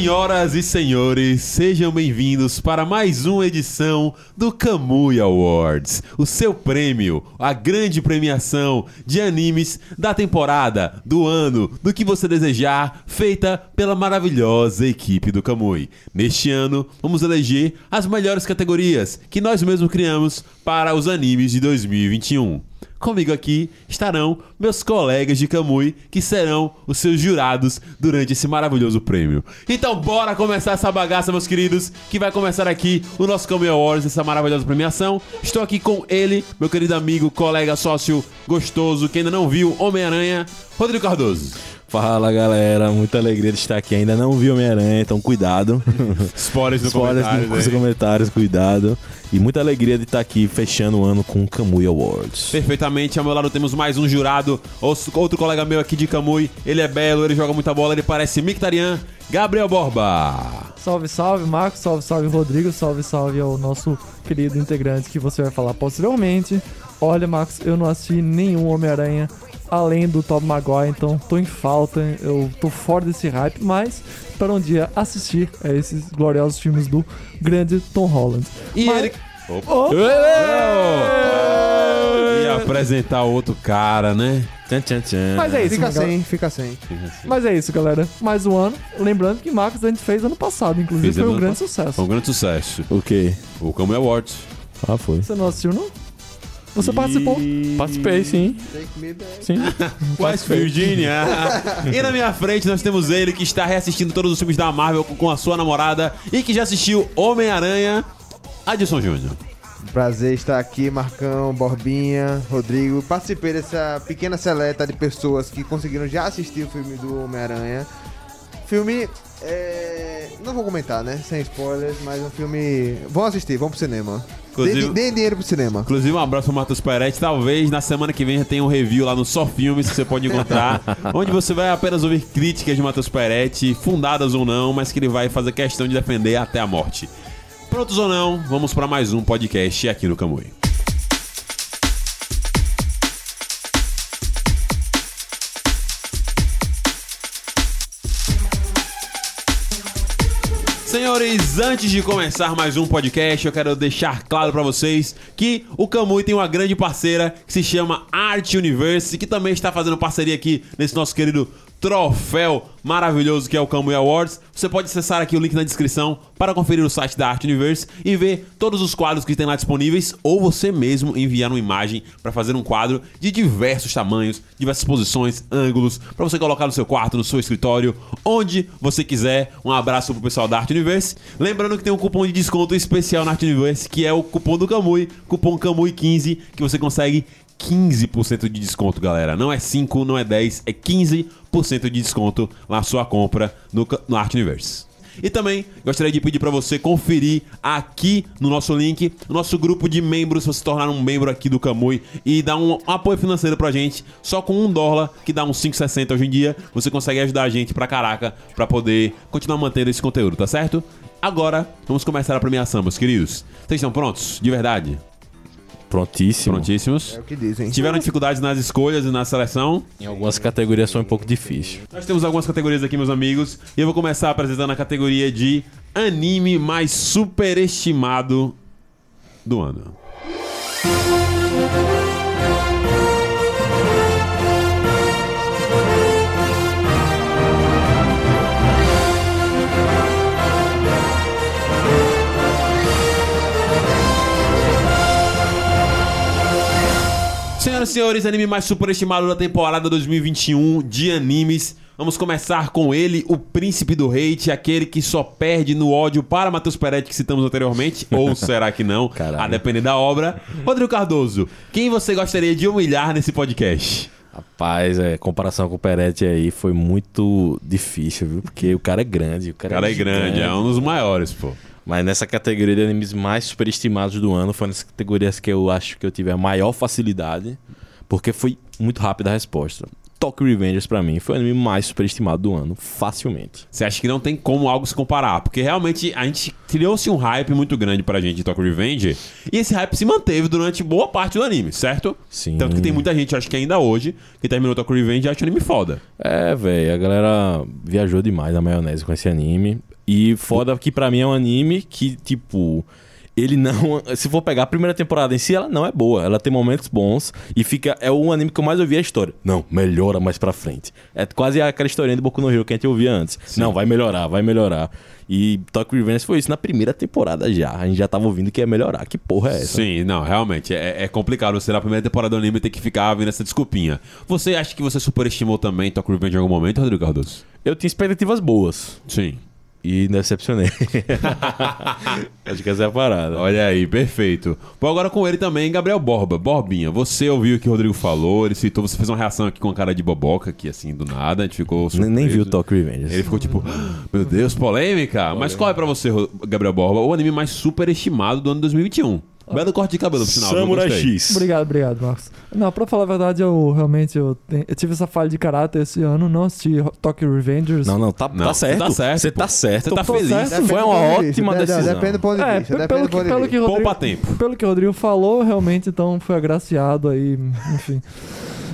Senhoras e senhores, sejam bem-vindos para mais uma edição do Kamui Awards, o seu prêmio, a grande premiação de animes da temporada, do ano, do que você desejar, feita pela maravilhosa equipe do Kamui. Neste ano, vamos eleger as melhores categorias que nós mesmos criamos para os animes de 2021. Comigo aqui estarão meus colegas de Camui, que serão os seus jurados durante esse maravilhoso prêmio. Então, bora começar essa bagaça, meus queridos, que vai começar aqui o nosso Camui Awards, essa maravilhosa premiação. Estou aqui com ele, meu querido amigo, colega, sócio gostoso, que ainda não viu Homem-Aranha, Rodrigo Cardoso. Fala galera, muita alegria de estar aqui. Ainda não vi Homem-Aranha, então cuidado. Spoilers no Spoilers comentário. nos aí. comentários, cuidado. E muita alegria de estar aqui fechando o ano com o Kamui Awards. Perfeitamente, ao meu lado temos mais um jurado, outro colega meu aqui de Camui. Ele é belo, ele joga muita bola, ele parece Mictarian, Gabriel Borba. Salve, salve, Marcos. Salve, salve, Rodrigo. Salve, salve ao nosso querido integrante que você vai falar posteriormente. Olha, Marcos, eu não assisti nenhum Homem-Aranha além do Tom Maguire, então tô em falta. Eu tô fora desse hype, mas para um dia assistir a esses gloriosos filmes do grande Tom Holland. E Mas- ele. Oh, E apresentar outro cara, né? Tchan, tchan, tchan. mas é isso, Fica sem, fica sem. Mas é isso, galera. Mais um ano. Lembrando que Marcos a gente fez ano passado, inclusive Fez foi um grande Foi sucesso. um grande sucesso. O quê? O Camui Awards. Ah, foi. Você não assistiu, não? Você participou? Participei, sim. Sim. West Virginia. e na minha frente nós temos ele que está reassistindo todos os filmes da Marvel com- a sua namorada e que já assistiu Homem-Aranha, Adilson Júnior. Prazer estar aqui, Marcão, Borbinha, Rodrigo. Participei dessa pequena seleta de pessoas que conseguiram já assistir o filme do Homem-Aranha. Filme. é, Não vou comentar, né? Sem spoilers, mas um filme. Vão assistir, vão pro cinema. Inclusive- Deem deem dinheiro pro cinema. Inclusive, um abraço pro Matheus Peretti. Talvez na semana que vem já tenha um review lá no Só Filmes que você pode encontrar, onde você vai apenas ouvir críticas de Matheus Peretti, fundadas ou não, mas que ele vai fazer questão de defender até a morte. Prontos ou não, vamos para mais um podcast aqui no Camui. Senhores, antes de começar mais um podcast, eu quero deixar claro pra vocês que o Camui tem uma grande parceira que se chama Art Universe, que também está fazendo parceria aqui nesse nosso querido troféu maravilhoso que é o Camui Awards. Você pode acessar aqui o link na descrição para conferir o site da Art Universe e ver todos os quadros que tem lá disponíveis, ou você mesmo enviar uma imagem para fazer um quadro de diversos tamanhos, diversas posições, ângulos, para você colocar no seu quarto, no seu escritório, onde você quiser. Um abraço pro pessoal da Art Universe. Lembrando que tem um cupom de desconto especial na Art Universe, que é o cupom do Camui, cupom Camui15, que você consegue 15% de desconto, galera. Não é 5, não é 10, é 15% de desconto na sua compra no, no Art Universe. E também gostaria de pedir para você conferir aqui no nosso link o nosso grupo de membros, você se tornar um membro aqui do Camui e dar um apoio financeiro pra gente, só com um dólar, que dá uns 5,60 hoje em dia, você consegue ajudar a gente pra caraca pra poder continuar mantendo esse conteúdo, tá certo? Agora, vamos começar a premiação, meus queridos. Vocês estão prontos? De verdade? Prontíssimo. Prontíssimos? É o que dizem. Tiveram dificuldades nas escolhas e na seleção? Em algumas categorias foi um pouco difícil. Nós temos algumas categorias aqui, meus amigos, e eu vou começar apresentando a categoria de anime mais superestimado do ano. Senhoras e senhores, anime mais superestimado da temporada 2021 de animes. Vamos começar com ele, o príncipe do hate, aquele que só perde no ódio para Matheus Peretti, que citamos anteriormente, ou será que não, Caralho. a depender da obra. Rodrigo Cardoso, quem você gostaria de humilhar nesse podcast? Rapaz, é, comparação com o Peretti aí foi muito difícil, viu? Porque o cara é grande. O O cara, cara é grande, é um dos maiores, pô. Mas nessa categoria de animes mais superestimados do ano, foi nessas categorias que eu acho que eu tive a maior facilidade, porque foi muito rápida a resposta. Tokyo Revengers pra mim foi o anime mais superestimado do ano, facilmente. Você acha que não tem como algo se comparar? Porque realmente a gente criou-se um hype muito grande pra gente de Tokyo Revenge. E esse hype se manteve durante boa parte do anime, certo? Sim. Tanto que tem muita gente, acho que ainda hoje, que terminou Tokyo Revenge e acha o anime foda. É, velho, a galera viajou demais na maionese com esse anime. E foda que pra mim é um anime que, tipo, ele não. Se for pegar a primeira temporada em si, ela não é boa. Ela tem momentos bons e fica. É o anime que eu mais ouvi a história. Não, melhora mais pra frente. É quase aquela historinha de Boku no Hero que a gente ouvia antes. Não, vai melhorar, vai melhorar. E Tokyo Revenge foi isso na primeira temporada já. A gente já tava ouvindo que ia melhorar. Que porra é essa? Sim, não, realmente. É, é complicado você na primeira temporada do anime ter que ficar vendo essa desculpinha. Você acha que você superestimou também Tokyo Revenge em algum momento, Rodrigo Cardoso? Eu tinha expectativas boas. Sim. E decepcionei. Acho que essa é a parada. Olha aí, perfeito. Vou agora com ele também, Gabriel Borba. Borbinha, você ouviu o que o Rodrigo falou, ele citou, você fez uma reação aqui com a cara de boboca, aqui assim, do nada, a gente ficou Nem, surpreso. nem vi o Tokyo Revenge. Ele ficou tipo, "Ah, meu Deus, polêmica. Mas qual é pra você, Gabriel Borba, o anime mais superestimado do ano 2021? Belo corte de cabelo, por sinal. Samurai. X. Obrigado, obrigado, Marcos. Não, pra falar a verdade, eu realmente eu, te- eu tive essa falha de caráter esse ano, não assisti Tokyo Revengers. Não, não, tá, Não, tá certo. você tá certo, Você pô. tá certo. Você tá Tô feliz. certo. Depende Foi do uma ponto de vista. ótima De- de- decisão. Depende do ponto de É, vista. pe- depende pelo do que, ponto de pelo, que o Rodrigo, Poupa tempo. pelo que o Rodrigo falou, realmente, então foi agraciado aí, enfim.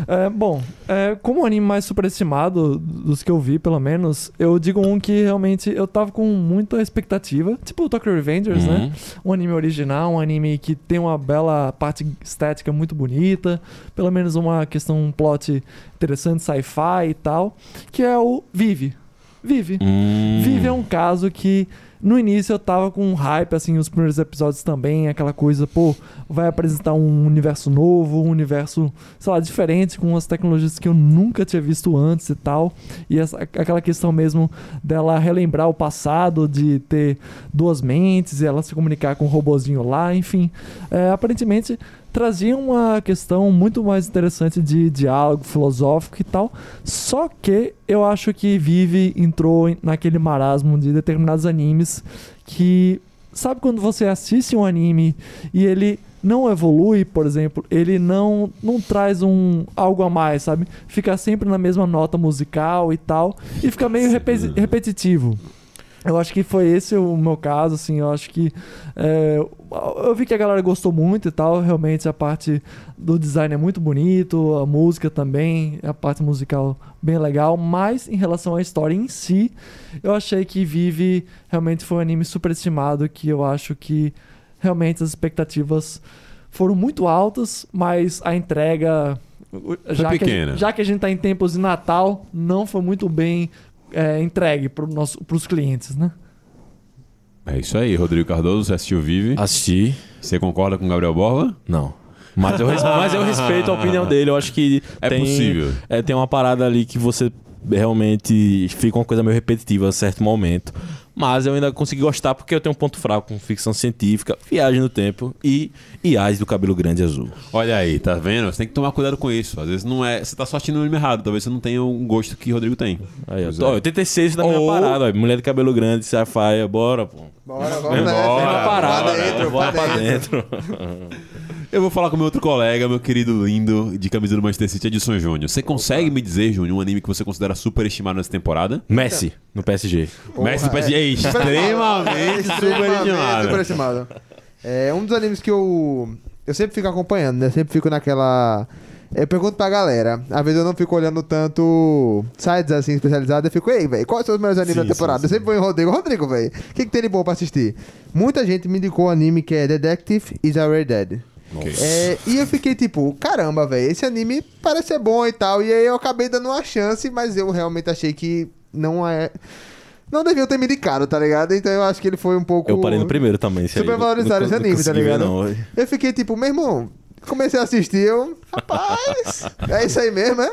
É, bom, é, como o anime mais superestimado dos que eu vi, pelo menos, eu digo um que realmente eu tava com muita expectativa, tipo o Tokyo Revengers, Uhum. né? Um anime original, um anime que tem uma bela parte estética muito bonita, pelo menos uma questão, um plot interessante, sci-fi e tal, que é o Vive. Vive. Hum. Vive é um caso que no início eu tava com um hype, assim, os primeiros episódios também, aquela coisa, pô, vai apresentar um universo novo, um universo, sei lá, diferente, com umas tecnologias que eu nunca tinha visto antes e tal. E essa, aquela questão mesmo dela relembrar o passado, de ter duas mentes e ela se comunicar com o robozinho lá, enfim. É, aparentemente trazia uma questão muito mais interessante de diálogo filosófico e tal. Só que eu acho que Vive entrou naquele marasmo de determinados animes que. Sabe quando você assiste um anime e ele não evolui, por exemplo, ele não, não traz um algo a mais, sabe? Fica sempre na mesma nota musical e tal, e fica meio repe- repetitivo. Eu acho que foi esse o meu caso, assim, eu acho que é, eu vi que a galera gostou muito e tal, realmente a parte do design é muito bonito, a música também, a parte musical bem legal, mas em relação à história em si, eu achei que Vive realmente foi um anime superestimado, que eu acho que realmente as expectativas foram muito altas, mas a entrega já que, já que a gente tá em tempos de Natal, não foi muito bem é, entregue para os clientes, né? É isso aí, Rodrigo Cardoso, você assistiu Vive. Assisti. Você concorda com o Gabriel Borba? Não. Mas eu, mas eu respeito a opinião dele. Eu acho que É tem, possível. É, tem uma parada ali que você realmente fica uma coisa meio repetitiva a certo momento. Mas eu ainda consegui gostar porque eu tenho um ponto fraco com ficção científica, viagem no tempo e Iais do cabelo grande azul. Olha aí, tá vendo? Você tem que tomar cuidado com isso. Às vezes não é. Você tá só assistindo o anime errado. Talvez você não tenha o gosto que o Rodrigo tem. Aí, ó, é. 86 da minha Ou- parada, ó, mulher de cabelo grande, sci-fi, bora, pô. Bora, Bora, vamos bora, Uma parada, Pra dentro, bora pra pra dentro. dentro. Eu vou falar com meu outro colega, meu querido lindo, de camisa do Manchester City, Edson Júnior. Você consegue me dizer, Júnior, um anime que você considera superestimado nessa temporada? Messi, no PSG. Porra, Messi do PSG é extremamente superestimado. superestimado. É um dos animes que eu. Eu sempre fico acompanhando, né? Sempre fico naquela. Eu pergunto pra galera. Às vezes eu não fico olhando tanto sites assim especializados. Eu fico, ei, velho, quais são os melhores animes Sim, da temporada? sim, Eu sempre vou em Rodrigo. Rodrigo, velho, o que, que tem de bom pra assistir? Muita gente me indicou um anime que é Detective is Already Dead. É, e eu fiquei tipo, caramba, velho, esse anime parece ser bom e tal. E aí eu acabei dando uma chance, mas eu realmente achei que não é. Não deviam ter me indicado, tá ligado? Então eu acho que ele foi um pouco. Eu parei no primeiro também. aí. Super valorizado esse anime, tá ligado? não. Eu fiquei tipo, meu irmão, comecei a assistir, eu. Rapaz, é isso aí mesmo, é?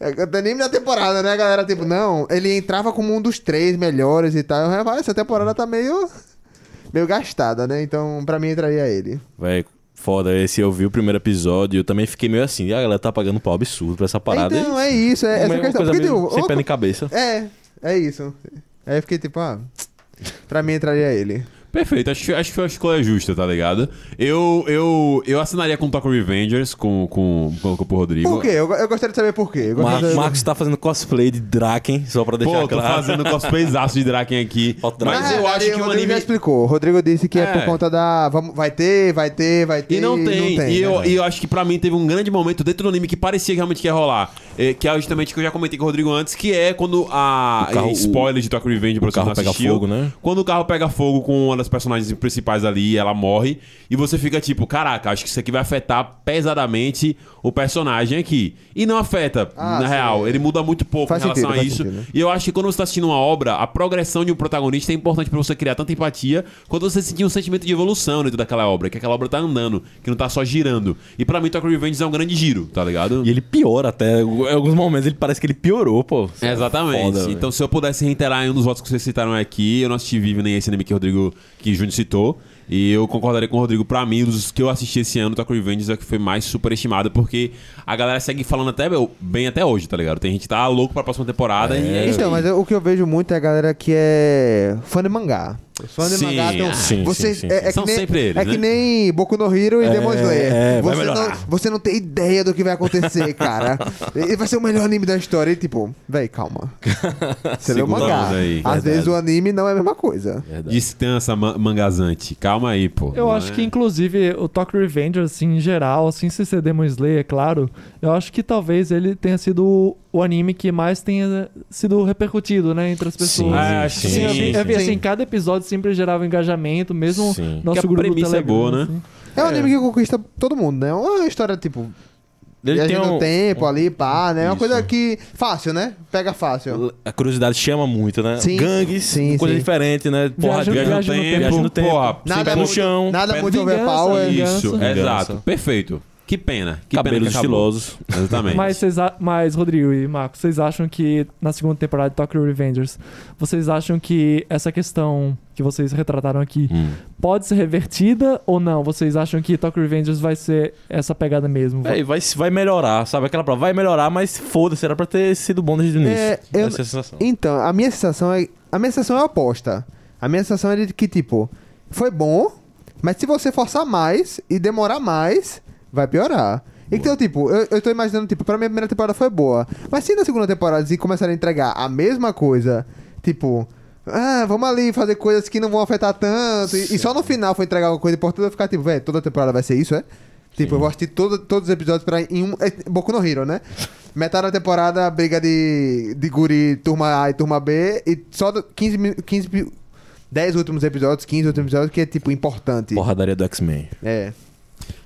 É o anime da temporada, né? Galera, tipo, não, ele entrava como um dos três melhores e tal. Eu, rapaz, essa temporada tá meio. meio gastada, né? Então, pra mim, entraria ele. Véi, foda. Esse eu vi o primeiro episódio eu também fiquei meio assim. A galera tá pagando pau absurdo pra essa parada. então, e- é isso, é, essa questão. coisa meio tipo, sem pé nem cabeça. É, é isso. Aí eu fiquei tipo, ah. Pra mim entraria ele. Perfeito, acho, acho que foi uma escolha justa, tá ligado? Eu, eu, eu assinaria com Tokyo Revengers, com, com, com, com o Rodrigo. Por quê? Eu, eu gostaria de saber por quê. Mar de- Marcos tá fazendo cosplay de Draken, só pra deixar Pô, tô claro. fazendo cosplayzaço de Draken aqui. Mas eu acho que o o Rodrigo anime. já explicou. O Rodrigo disse que é, É. por conta da. Vamos, vai ter, vai ter, vai ter. E não tem. Não tem e, eu, né? e eu acho que pra mim teve um grande momento dentro do anime que parecia que realmente que ia rolar. É, que é justamente o que eu já comentei com o Rodrigo antes, que é quando a. O carro- spoiler de Tokyo Revenge pra o carro não pega assistiu. fogo, né? Quando o carro pega fogo com uma das personagens principais ali, ela morre. E você fica tipo, caraca, acho que isso aqui vai afetar pesadamente o personagem aqui. E não afeta, Ah, na sim. real. Ele muda muito pouco Faz em relação sentido, a isso. sentido, né? E eu acho que quando você tá assistindo uma obra, a progressão de um protagonista é importante pra você criar tanta empatia quando você sentir um sentimento de evolução dentro daquela obra, que aquela obra tá andando, que não tá só girando. E pra mim, Tokyo Revenge é um grande giro, tá ligado? E ele piora até. Em alguns momentos ele parece que ele piorou, pô. Exatamente. Foda, então, se eu pudesse reiterar em um dos votos que vocês citaram aqui, eu não assisti Vive nem esse anime que o Rodrigo, que o Júnior citou. E eu concordaria com o Rodrigo. Pra mim, dos que eu assisti esse ano, Tokyo Revengers é o que foi mais superestimado, porque a galera segue falando até bem até hoje, tá ligado? Tem gente que tá louco pra próxima temporada e é isso Então, mas eu- o que eu vejo muito é a galera que é fã de mangá. Os fãs de Sim, mangá tem um- sim, vocês, sim, sim, é, é São que nem, sempre eles, É né? que nem Boku no Hero e Demon Slayer. é, você, não, você não tem ideia do que vai acontecer, cara. e vai ser o melhor anime da história. E tipo, véi, calma. Você leu o mangá. aí. Às Verdade. vezes o anime não é a mesma coisa. Verdade. Distância ma- mangazante. Calma aí, pô. Eu Não acho é- que, inclusive, o Tokyo Revengers, assim, em geral, assim, se ser Demon Slayer, é claro, eu acho que talvez ele tenha sido o- anime que mais tenha sido repercutido, né, entre as pessoas. Sim, Ah, sim, sim, eu, sim, vi, eu vi, sim. assim, cada episódio sempre gerava engajamento, mesmo Sim. nosso Que a grupo premissa é Telegram, boa, né? assim. É um É. anime que conquista todo mundo, né? Uma história, tipo, Ele tem um, tempo ali, pá, né? É uma coisa que... Fácil, né? Pega fácil. A curiosidade chama muito, né? Sim. Gangues, Sim, coisa sim. diferente, né? Porra, Viagem- Viagem no Viagem no tempo, tempo. Viagem no tempo. porra, Nada no muito, chão. Nada muito overpower. Isso, Vingança. exato. Perfeito. Que pena. Que pena Cabelos que acabou. estilosos. Exatamente. Mas, vocês a- mas, Rodrigo e Marcos, vocês acham que na segunda temporada de Tokyo Revengers, vocês acham que essa questão que vocês retrataram aqui Hum. pode ser revertida ou não? Vocês acham que Tokyo Revengers vai ser essa pegada mesmo? Véi, vai, vai melhorar, sabe? Aquela prova vai melhorar, mas foda-se, era pra ter sido bom desde o início. É, eu- Essa é a sensação. Então, a minha sensação é. A minha sensação é oposta. A minha sensação é de que, tipo, foi bom, mas se você forçar mais e demorar mais, vai piorar. Então, tipo, eu, eu tô imaginando, tipo, pra mim a primeira temporada foi boa. Mas se na segunda temporada eles começarem a entregar a mesma coisa, tipo. Ah, vamos ali fazer coisas que não vão afetar tanto. E, e só no final for entregar alguma coisa importante, eu ficar tipo, velho, toda temporada vai ser isso, é? Tipo, eu vou assistir todo, todos os episódios pra, em um. É, Boku no Hero, né? Metade da temporada, briga de, de guri turma A e turma B. E só do 15, mi- 15 pi- 10 últimos episódios, 15 últimos episódios, que é, tipo, importante. Porradaria do X-Men. É.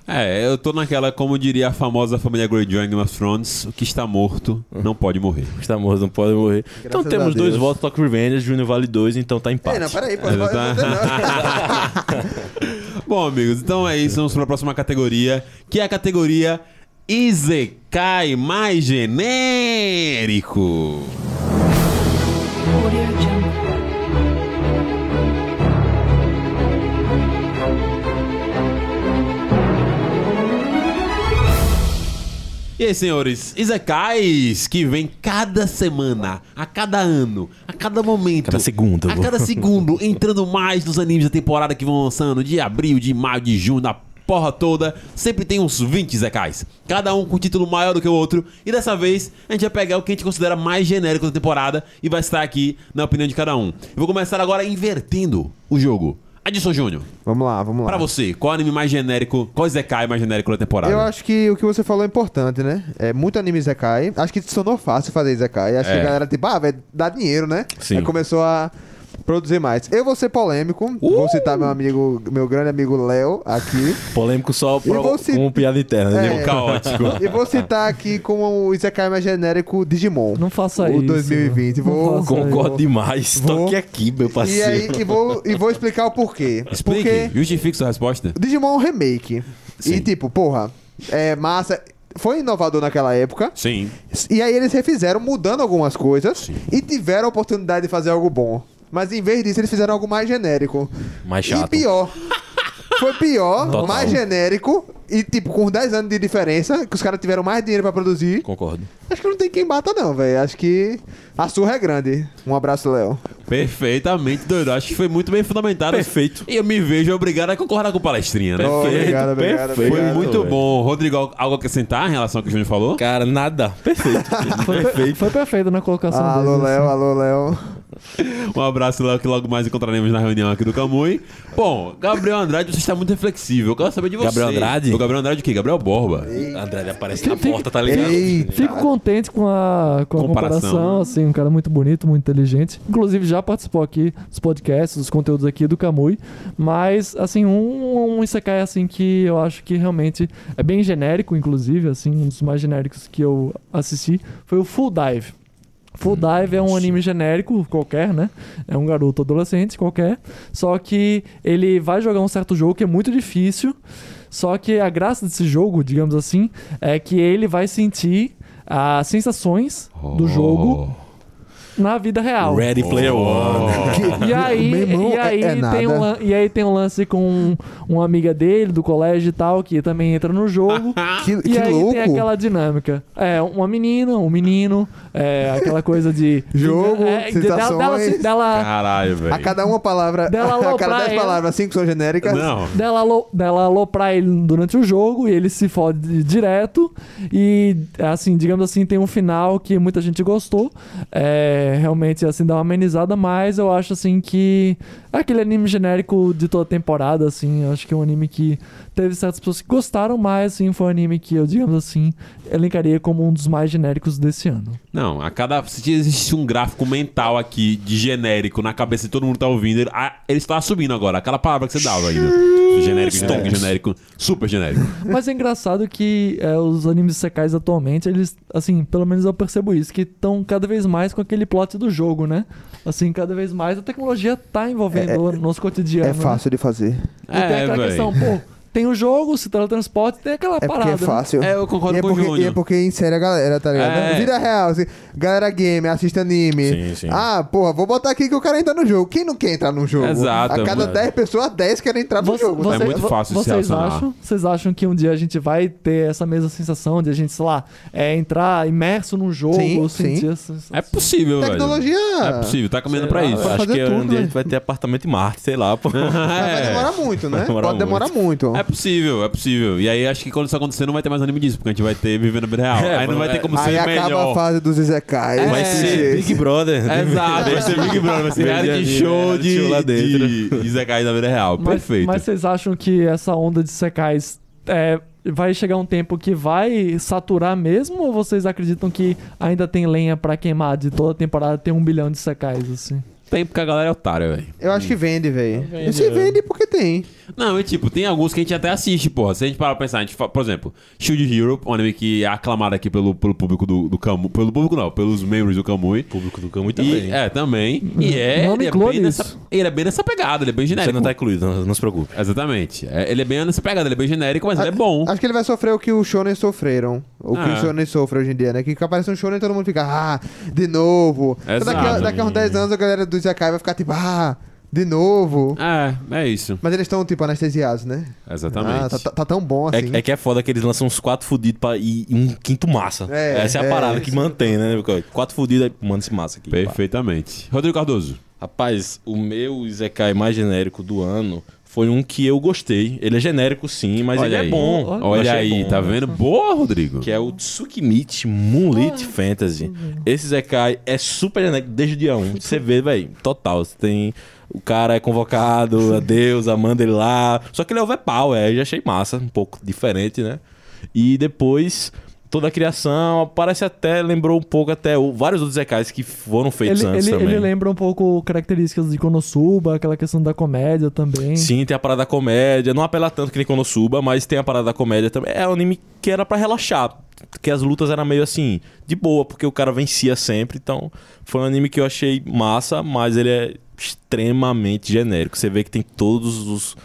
É, eu tô naquela, como diria a famosa família Greyjoy em Game of Thrones, o que está morto não pode morrer. Está morto, não pode morrer. então a temos dois votos, Tokyo Revengers, Junior vale dois, então tá empate. Ei, não, peraí. É, eu vou- eu tá. não. Bom, amigos, então é isso. Vamos para a próxima categoria, que é a categoria Izekai mais genérico. E aí, senhores, Izekais que vem cada semana, a cada ano, a cada momento. Cada segundo. A cada segundo, entrando mais nos animes da temporada que vão lançando de abril, de maio, de junho, da porra toda. Sempre tem uns 20 Zekais. Cada um com título maior do que o outro. E dessa vez, a gente vai pegar o que a gente considera mais genérico da temporada e vai estar aqui na opinião de cada um. Eu vou começar agora invertendo o jogo. Adilson Júnior, Vamos lá, vamos lá. pra você, qual anime mais genérico, qual Zekai mais genérico da temporada? Eu acho que o que você falou é importante, né? É muito anime Zekai. Acho que se tornou fácil fazer Zekai. Acho que É. a galera, tipo, ah, vai dar dinheiro, né? Sim. Aí começou a produzir mais. Eu vou ser polêmico. Uh! Vou citar meu amigo, meu grande amigo Léo aqui. Polêmico só Eu pro, vou cit- como piada interna. É. né? Caótico. E vou citar aqui como o Isekai mais genérico Digimon. Não faça o isso. 2020. Não Vou... faça Concordo demais. Vou- Toque aqui, meu E parceiro. aí, e vou, e vou explicar o porquê. Explique, Porque justifique sua resposta. o Digimon é um remake. Sim. E tipo, porra, é massa. Foi inovador naquela época. Sim. E aí eles refizeram mudando algumas coisas Sim. e tiveram a oportunidade de fazer algo bom. Mas em vez disso, eles fizeram algo mais genérico. Mais E chato. pior. Foi pior, Total. mais genérico e, tipo, com 10 anos de diferença, que os caras tiveram mais dinheiro pra produzir. Concordo. Acho que não tem quem bata, não, velho. Acho que a surra é grande. Um abraço, Léo. Perfeitamente, doido. Acho que foi muito bem fundamentado. Perfeito. E eu me vejo obrigado a concordar com o palestrinha, né? Oh, obrigado, obrigado, perfeito. Foi obrigado. muito velho. bom. Rodrigo, algo a acrescentar em relação ao que o Júnior falou? Cara, nada. Perfeito. Foi, Perfeito. foi perfeito na colocação Alô, dele, Léo, assim. alô, Léo. Um abraço, Léo, que logo mais encontraremos na reunião aqui do Camui. Bom, Gabriel Andrade, você está muito reflexivo. Eu quero saber de você. Gabriel Andrade? O Gabriel Andrade o quê? Gabriel Borba. André aparece na Fica- porta, tá ligado? Eita. Fico contente com a, com a Comparação, comparação, assim, um cara muito bonito, muito inteligente. Inclusive já participou aqui dos podcasts, dos conteúdos aqui do Kamui. Mas, assim, um, um Isekai, assim, que eu acho que realmente é bem genérico, inclusive, assim, um dos mais genéricos que eu assisti foi o Full Dive. Full Dive é um anime genérico qualquer, né? É um garoto adolescente qualquer. Só que ele vai jogar um certo jogo que é muito difícil. Só que a graça desse jogo, digamos assim, é que ele vai sentir as sensações do Oh. jogo na vida real. Ready Player One. E aí, e, aí é- é tem um, e aí tem um lance com uma amiga dele do colégio e tal, que também entra no jogo. Que, E que aí louco. tem aquela dinâmica. É, uma menina, um menino, é, aquela coisa de. Jogo, é, de- dela, dela, sensações. dela, Caralho, velho. A cada uma palavra, Dela a cada dez ele. palavras, cinco são genéricas. Não. dela, alo- dela aloprar ele durante o jogo e ele se fode direto. E, assim, digamos assim, tem um final que muita gente gostou. É, realmente, assim, dá uma amenizada, mas eu acho, assim, que é aquele anime genérico de toda temporada, assim. Eu acho que é um anime que teve certas pessoas que gostaram, mas, assim, foi um anime que eu, digamos assim, elencaria como um dos mais genéricos desse ano. Não, a cada. Se existe um gráfico mental aqui de genérico na cabeça de todo mundo que tá ouvindo, ele, ah, ele está subindo agora. Aquela palavra que você dava ainda. Genérico, genérico, genérico, super genérico. Mas é engraçado que é, os animes secais atualmente, eles, assim, pelo menos eu percebo isso, que estão cada vez mais com aquele plot do jogo, né? Assim, cada vez mais a tecnologia tá envolvendo o nosso cotidiano. É fácil de fazer. Né? E tem É, aquela véi. questão, pô, tem o jogo, se teletransporte, tem aquela É porque parada. é fácil. É, eu concordo e é com o porque, Júnior. E é porque insere a galera, tá ligado? É. Vida real, assim, galera game, assiste anime. Sim, sim. Ah, porra, vou botar aqui que o cara entra no jogo. Quem não quer entrar no jogo? Exato, A cada mano. 10 pessoas, 10 querem entrar no Você- jogo. você- É muito fácil vocês acham, vocês acham que um dia a gente vai ter essa mesma sensação de a gente, sei lá, é, entrar imerso num jogo, Sim, sentir sim. essa sensação? É possível, velho. Tecnologia. É possível, tá caminhando pra lá, isso. Acho que um tudo, dia a né? gente vai ter apartamento em Marte, sei lá, pô. Mas vai É. demorar muito, né? Vai demorar Pode demorar muito. É possível, é possível. E aí acho que quando isso acontecer não vai ter mais anime disso, porque a gente vai ter vivendo vida real. É, aí não vai ter como Aí ser acaba melhor. a fase dos Izekai. É. Vai ser Big Brother. Exato, vai ser Big Brother, vai ser reality show de, show lá dentro. de, de Zekai da vida real. Mas, Perfeito. mas vocês acham que essa onda de secais é, vai chegar um tempo que vai saturar mesmo? Ou vocês acreditam que ainda tem lenha pra queimar de toda temporada tem um bilhão de secais, assim? Tem porque a galera é otária, velho. Eu acho que vende, velho. Se é. vende porque tem. Não, e tipo, tem alguns que a gente até assiste, porra. Se a gente parar pra pensar, a gente fa- por exemplo, Shield Hero, um anime que é aclamado aqui pelo, pelo público do, do Camu. Pelo público não, pelos membros do Kamui. Público do Camui E, também. é, também. E é, Não ele é, bem isso. nessa, ele é bem nessa pegada, ele é bem Você genérico. não tá incluído, não, não se preocupe. Exatamente. É, ele é bem nessa pegada, ele é bem genérico, mas ele é bom. Acho que ele vai sofrer o que os shonen sofreram. O que Ah. os shonen sofrem hoje em dia, né? Que aparece um shonen e todo mundo fica, ah, de novo. Então daqui, a, Exato. daqui a uns 10 anos a galera do Izekai vai ficar tipo, ah, de novo. É, é isso. Mas eles estão, tipo, anestesiados, né? Exatamente. Ah, tá, tá- tá tão bom assim. É, é que é foda que eles lançam uns quatro fudidos pra ir um quinto massa. É, Essa é a é, parada que mantém, né? Quatro fudidos, aí manda esse massa aqui. pá. Perfeitamente. Rodrigo Cardoso. Rapaz, o meu Izekai mais genérico do ano foi um que eu gostei. Ele é genérico sim, mas Olha ele aí. é bom. Olha Olha aí, bom. tá vendo? Boa, Rodrigo. Que é o Tsukimichi Moonlit Fantasy. Esse Zekai é super genérico desde o dia 1. Você vê, velho, total. Você tem. O cara é convocado, a deusa, manda ele lá. Só que ele é overpower, aí eu já achei massa, um pouco diferente, né? E depois, toda a criação, parece até, lembrou um pouco até o- vários outros Zekais que foram feitos Ele, antes ele, também. ele lembra um pouco características de Konosuba, aquela questão da comédia também. Sim, tem a parada da comédia. Não apela tanto que nem Konosuba, mas tem a parada da comédia também. É um anime que era pra relaxar. Que as lutas eram meio assim, de boa, porque o cara vencia sempre. Então, foi um anime que eu achei massa, mas ele é extremamente genérico. Você vê que tem todos os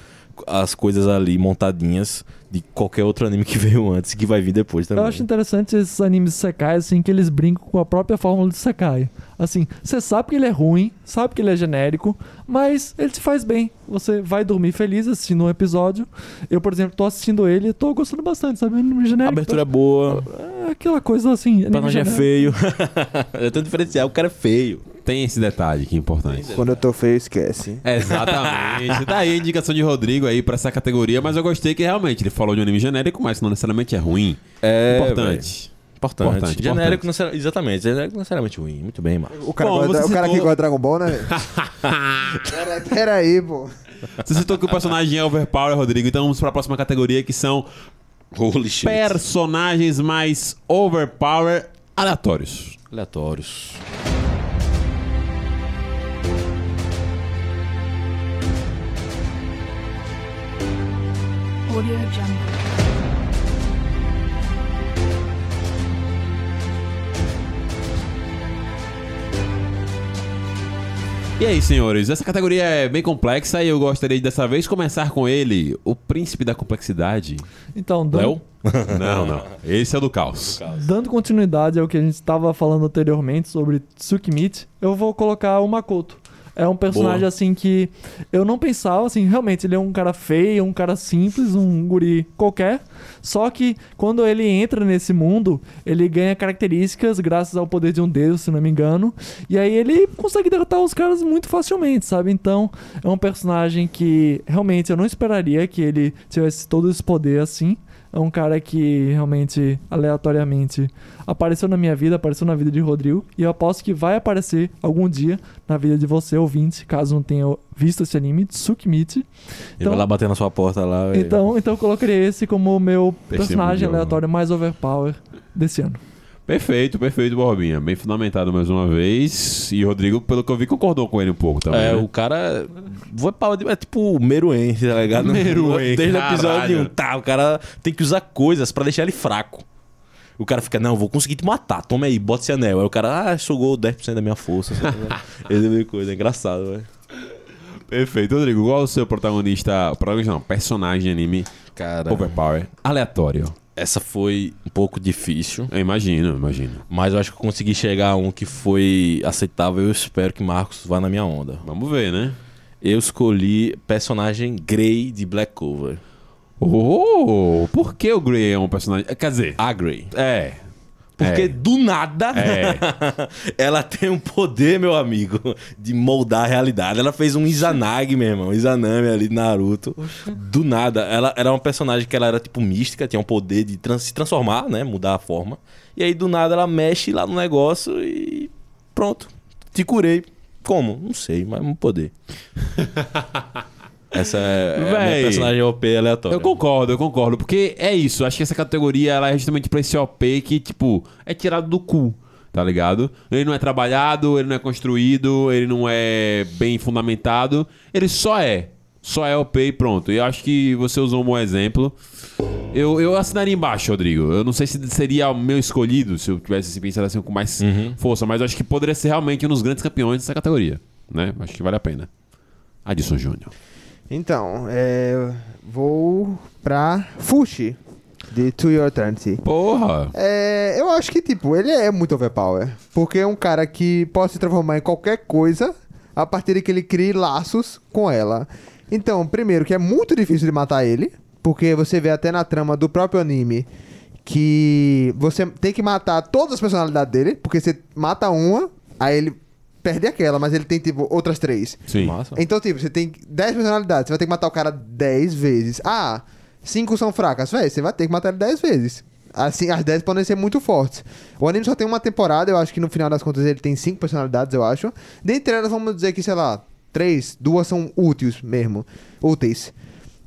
as coisas ali montadinhas de qualquer outro anime que veio antes e que vai vir depois também. Eu acho interessante esses animes Sekai, assim, que eles brincam com a própria fórmula de Sekai. Assim, você sabe que ele é ruim, sabe que ele é genérico, mas ele te faz bem. Você vai dormir feliz assistindo um episódio. Eu, por exemplo, tô assistindo ele e tô gostando bastante, sabe? Anime A genérico. abertura é boa, É aquela coisa assim. o anime personagem é feio. é tão diferencial, o cara é feio. Tem esse detalhe que é importante. Quando eu tô feio, esquece. Exatamente. Tá aí a indicação de Rodrigo aí pra essa categoria, mas eu gostei que realmente ele falou de um anime genérico, mas não necessariamente é ruim. É, Importante. Importante. Importante, genérico, importante. não exatamente. Genérico não necessariamente ruim. Muito bem, Marcos. O cara, Bom, gosta- o cara que citou- gosta de Dragon Ball, né? velho? pera, pera aí, pô. Você citou que o personagem é overpower, Rodrigo, então vamos pra próxima categoria que são Holy shit. personagens mais overpower aleatórios. Aleatórios. Audio Jungle. E aí, senhores, essa categoria é bem complexa e eu gostaria de dessa vez começar com ele, o príncipe da complexidade. Então, dando, Léo? Não, não. Esse é o do caos. dando continuidade ao que a gente estava falando anteriormente sobre Tsukimichi, eu vou colocar o Makoto. É um personagem Boa. assim que eu não pensava, assim, realmente ele é um cara feio, um cara simples, um guri qualquer. Só que quando ele entra nesse mundo, ele ganha características graças ao poder de um deus, se não me engano. E aí ele consegue derrotar os caras muito facilmente, sabe? Então é um personagem que realmente eu não esperaria que ele tivesse todo esse poder assim. É um cara que realmente, aleatoriamente, apareceu na minha vida, apareceu na vida de Rodrigo. E eu aposto que vai aparecer algum dia na vida de você, ouvinte, caso não tenha visto esse anime, Tsukimichi. Ele Então- vai lá bater na sua porta lá. Então, então eu colocaria esse como o meu personagem jogo. aleatório mais overpower desse ano. Perfeito, perfeito, Borbinha. Bem fundamentado mais uma vez. E o Rodrigo, pelo que eu vi, concordou com ele um pouco também. É, né? o cara. Vou de- É tipo o Meruem, tá ligado? Meruem, Desde o episódio 1. Tá, o cara tem que usar coisas pra deixar ele fraco. O cara fica, não, vou conseguir te matar. Toma aí, bota esse anel. Aí o cara, ah, sugou 10% da minha força. Esse tipo de coisa. É engraçado, velho. Perfeito. Rodrigo, qual é o seu protagonista... Protagonista não, personagem de anime Cara, overpower aleatório? Essa foi um pouco difícil. Eu imagino, imagino. Mas eu acho que eu consegui chegar a um que foi aceitável. Eu espero que Marcos vá na minha onda. Vamos ver, né? Eu escolhi personagem Grey de Black Cover. Oh, por que o Grey é um personagem... Quer dizer, A Grey. é... Porque é. do nada É. ela tem um poder, meu amigo, de moldar a realidade. Ela fez um Izanagi, meu irmão, Izanami ali de Naruto. Do nada, ela era uma personagem que ela era tipo mística, tinha um poder de trans- se transformar, né, mudar a forma. E aí do nada ela mexe lá no negócio e pronto, te curei. Como? Não sei, mas um poder. Essa é, é a Véi. minha personagem OP aleatória. Eu concordo, eu concordo. Porque é isso. Acho que essa categoria ela é justamente pra esse OP que, tipo, é tirado do cu. Tá ligado? Ele não é trabalhado, ele não é construído, ele não é bem fundamentado. Ele só é. Só é OP e pronto. E eu acho que você usou um bom exemplo. Eu, eu assinaria embaixo, Rodrigo. Eu não sei se seria o meu escolhido se eu tivesse pensado assim com mais força, mas eu acho que poderia ser realmente um dos grandes campeões dessa categoria. Né? Acho que vale a pena. Adson Júnior. Então, é, vou pra Fushi, de To Your Eternity. Porra! É, eu acho que, tipo, ele é muito overpower. Porque é um cara que pode se transformar em qualquer coisa a partir de que ele crie laços com ela. Então, primeiro, que é muito difícil de matar ele. Porque você vê até na trama do próprio anime que você tem que matar todas as personalidades dele. Porque você mata uma, aí ele perde aquela, mas ele tem, tipo, outras três. Sim. Massa. Então, tipo, você tem 10 personalidades, você vai ter que matar o cara 10 vezes. Ah, 5 são fracas, velho, você vai ter que matar ele 10 vezes. Assim, as 10 podem ser muito fortes. O anime só tem uma temporada, eu acho que no final das contas ele tem 5 personalidades, eu acho. Dentre elas, vamos dizer que, sei lá, 3, duas são úteis mesmo. Úteis.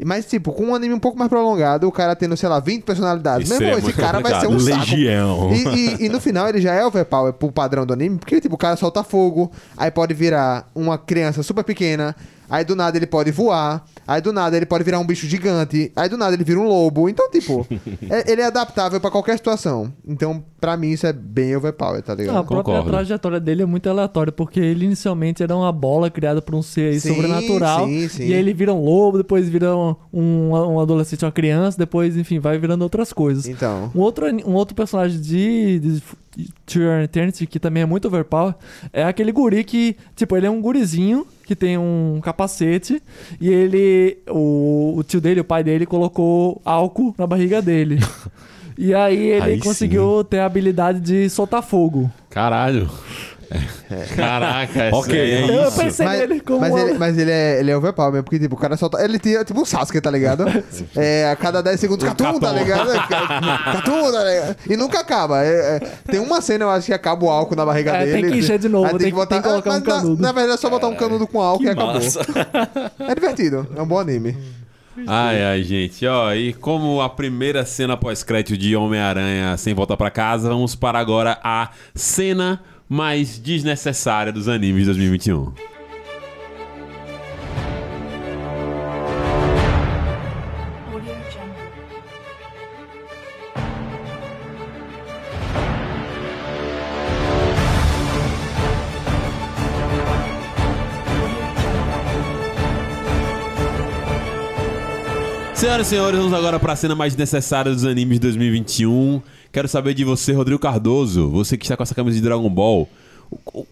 Mas, tipo, com um anime um pouco mais prolongado, o cara tendo, sei lá, 20 personalidades. Isso Meu irmão, seria esse cara vai ser um complicado. saco. Legião. E, e- e no final ele já é overpower pro padrão do anime, porque tipo, o cara solta fogo, aí pode virar uma criança super pequena, aí do nada ele pode voar, aí do nada ele pode virar um bicho gigante, aí do nada ele vira um lobo. Então, tipo, é- ele é adaptável pra qualquer situação. Então, pra mim, isso é bem overpower, tá Ah, a ligado? própria concordo. trajetória dele é muito aleatória, porque ele inicialmente era uma bola criada por um ser aí Sim, sobrenatural. sim, sim. E aí ele vira um lobo, depois vira um, um, um adolescente, uma criança, depois, enfim, vai virando outras coisas. Então. Um outro, um outro personagem de, de To Your Eternity, que também é muito overpower, é aquele guri que, tipo, ele é um gurizinho que tem um capacete e ele, o, o tio dele, o pai dele, colocou álcool na barriga dele. E aí ele Aí conseguiu ter a habilidade de soltar fogo. Caralho. Caraca, Ok, é é Eu isso. pensei Mas, nele como mas, uma- ele, mas ele é, ele é overpower mesmo, porque tipo, o cara solta. Ele tinha tipo um Sasuke, tá ligado? É, a cada 10 segundos, catum, tá ligado? Catum, tá ligado? E nunca acaba. É, é, tem uma cena, eu acho que acaba o álcool na barriga É, dele. tem que encher de novo, Aí tem que- tem que colocar mas um na- canudo. Na, verdade, é só botar um canudo com álcool e acabou. Massa. É divertido, é um bom anime. Ai, ai, gente. Ó, e como a primeira cena pós-crédito de Homem-Aranha sem volta pra casa, vamos para agora a cena mais desnecessária dos animes de 2021. Audio Jungle. Senhoras e senhores, vamos agora para a cena mais necessária dos animes de 2021. Quero saber de você, Rodrigo Cardoso, você que está com essa camisa de Dragon Ball.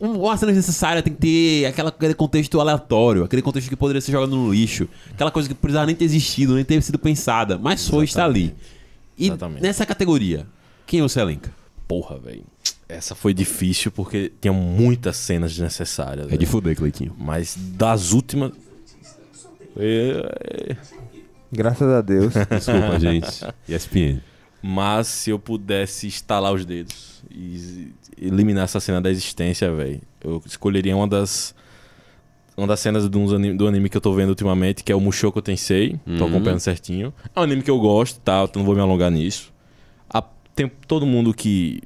Um- Uma cena necessária tem que ter aquela, aquele contexto aleatório, aquele contexto que poderia ser jogado no lixo, aquela coisa que precisava nem ter existido, nem ter sido pensada, mas foi estar ali. E Exatamente. nessa categoria, quem você elenca? Porra, velho. Essa foi difícil porque tinha muitas cenas desnecessárias. É velho. de fuder, Cleitinho. Mas das últimas. Graças a Deus. Desculpa, gente. ESPN. Mas se eu pudesse estalar os dedos e eliminar essa cena da existência, velho, eu escolheria uma das. Uma das cenas do, anime, do anime que eu tô vendo ultimamente, que é o Mushoku Tensei. Tô Uhum. acompanhando certinho. É um anime que eu gosto, tá? Eu não vou me alongar nisso. A- tem, todo mundo que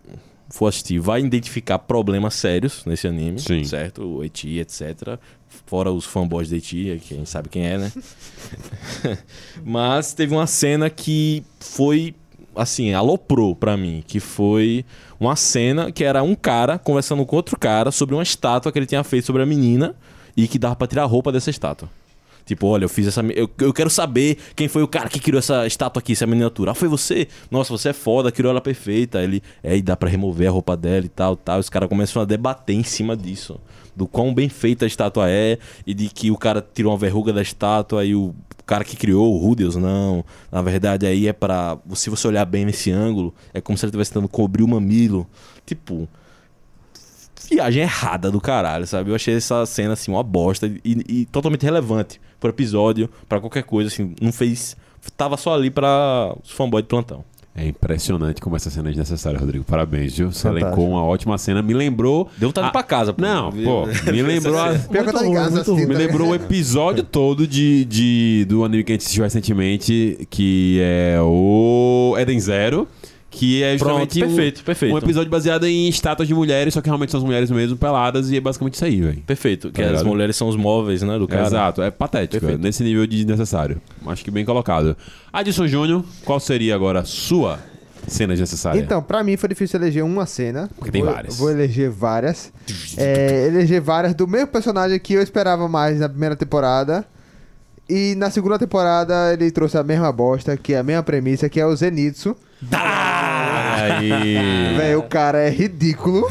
for assistir vai identificar problemas sérios nesse anime, Sim. certo? O Eti, etc. Fora os fanboys de Eti, que a gente sabe quem é, né? Mas teve uma cena que foi, assim, aloprou pra mim. Que foi uma cena que era um cara conversando com outro cara sobre uma estátua que ele tinha feito sobre a menina e que dava pra tirar a roupa dessa estátua. Tipo, olha, eu fiz essa. Eu, eu quero saber quem foi o cara que criou essa estátua aqui, essa miniatura. Ah, foi você? Nossa, você é foda, criou ela perfeita. Ele, é, e dá pra remover a roupa dela e tal, tal. Os caras começam a debater em cima disso. Do quão bem feita a estátua é e de que o cara tirou uma verruga da estátua e o cara que criou, o Rudeus, não. Na verdade, aí é pra. Se você olhar bem nesse ângulo, é como se ele estivesse tentando cobrir o mamilo. Tipo viagem errada do caralho, sabe? Eu achei essa cena, assim, uma bosta e, e totalmente relevante pro episódio, pra qualquer coisa, assim. Não fez. Tava só ali pra os fanboys de plantão. É impressionante como essa cena é desnecessária, Rodrigo. Parabéns, viu? Você elencou uma ótima cena. Me lembrou. Deu vontade de ir pra casa, pô. Não, pô, me lembrou. a- Pior que eu tô em ruim, casa ruim. Me tá lembrou o episódio todo de, de, do anime que a gente assistiu recentemente, que é o Eden Zero, que é Pronto, justamente um- perfeito, perfeito. um episódio baseado em estátuas de mulheres, só que realmente são as mulheres mesmo peladas, e é basicamente isso aí, velho. Perfeito. Que Tá as mulheres são os móveis, né, do cara. Exato, é patético, Perfeito. nesse nível de desnecessário. Acho que bem colocado. Adson Júnior, qual seria agora a sua cena desnecessária? Então, pra mim foi difícil eleger uma cena. Porque tem Vou- várias. Vou eleger várias. É, eleger várias do mesmo personagem que eu esperava mais na primeira temporada. E na segunda temporada ele trouxe a mesma bosta, que é a mesma premissa, que é o Zenitsu. Aí. Véi, o cara é ridículo.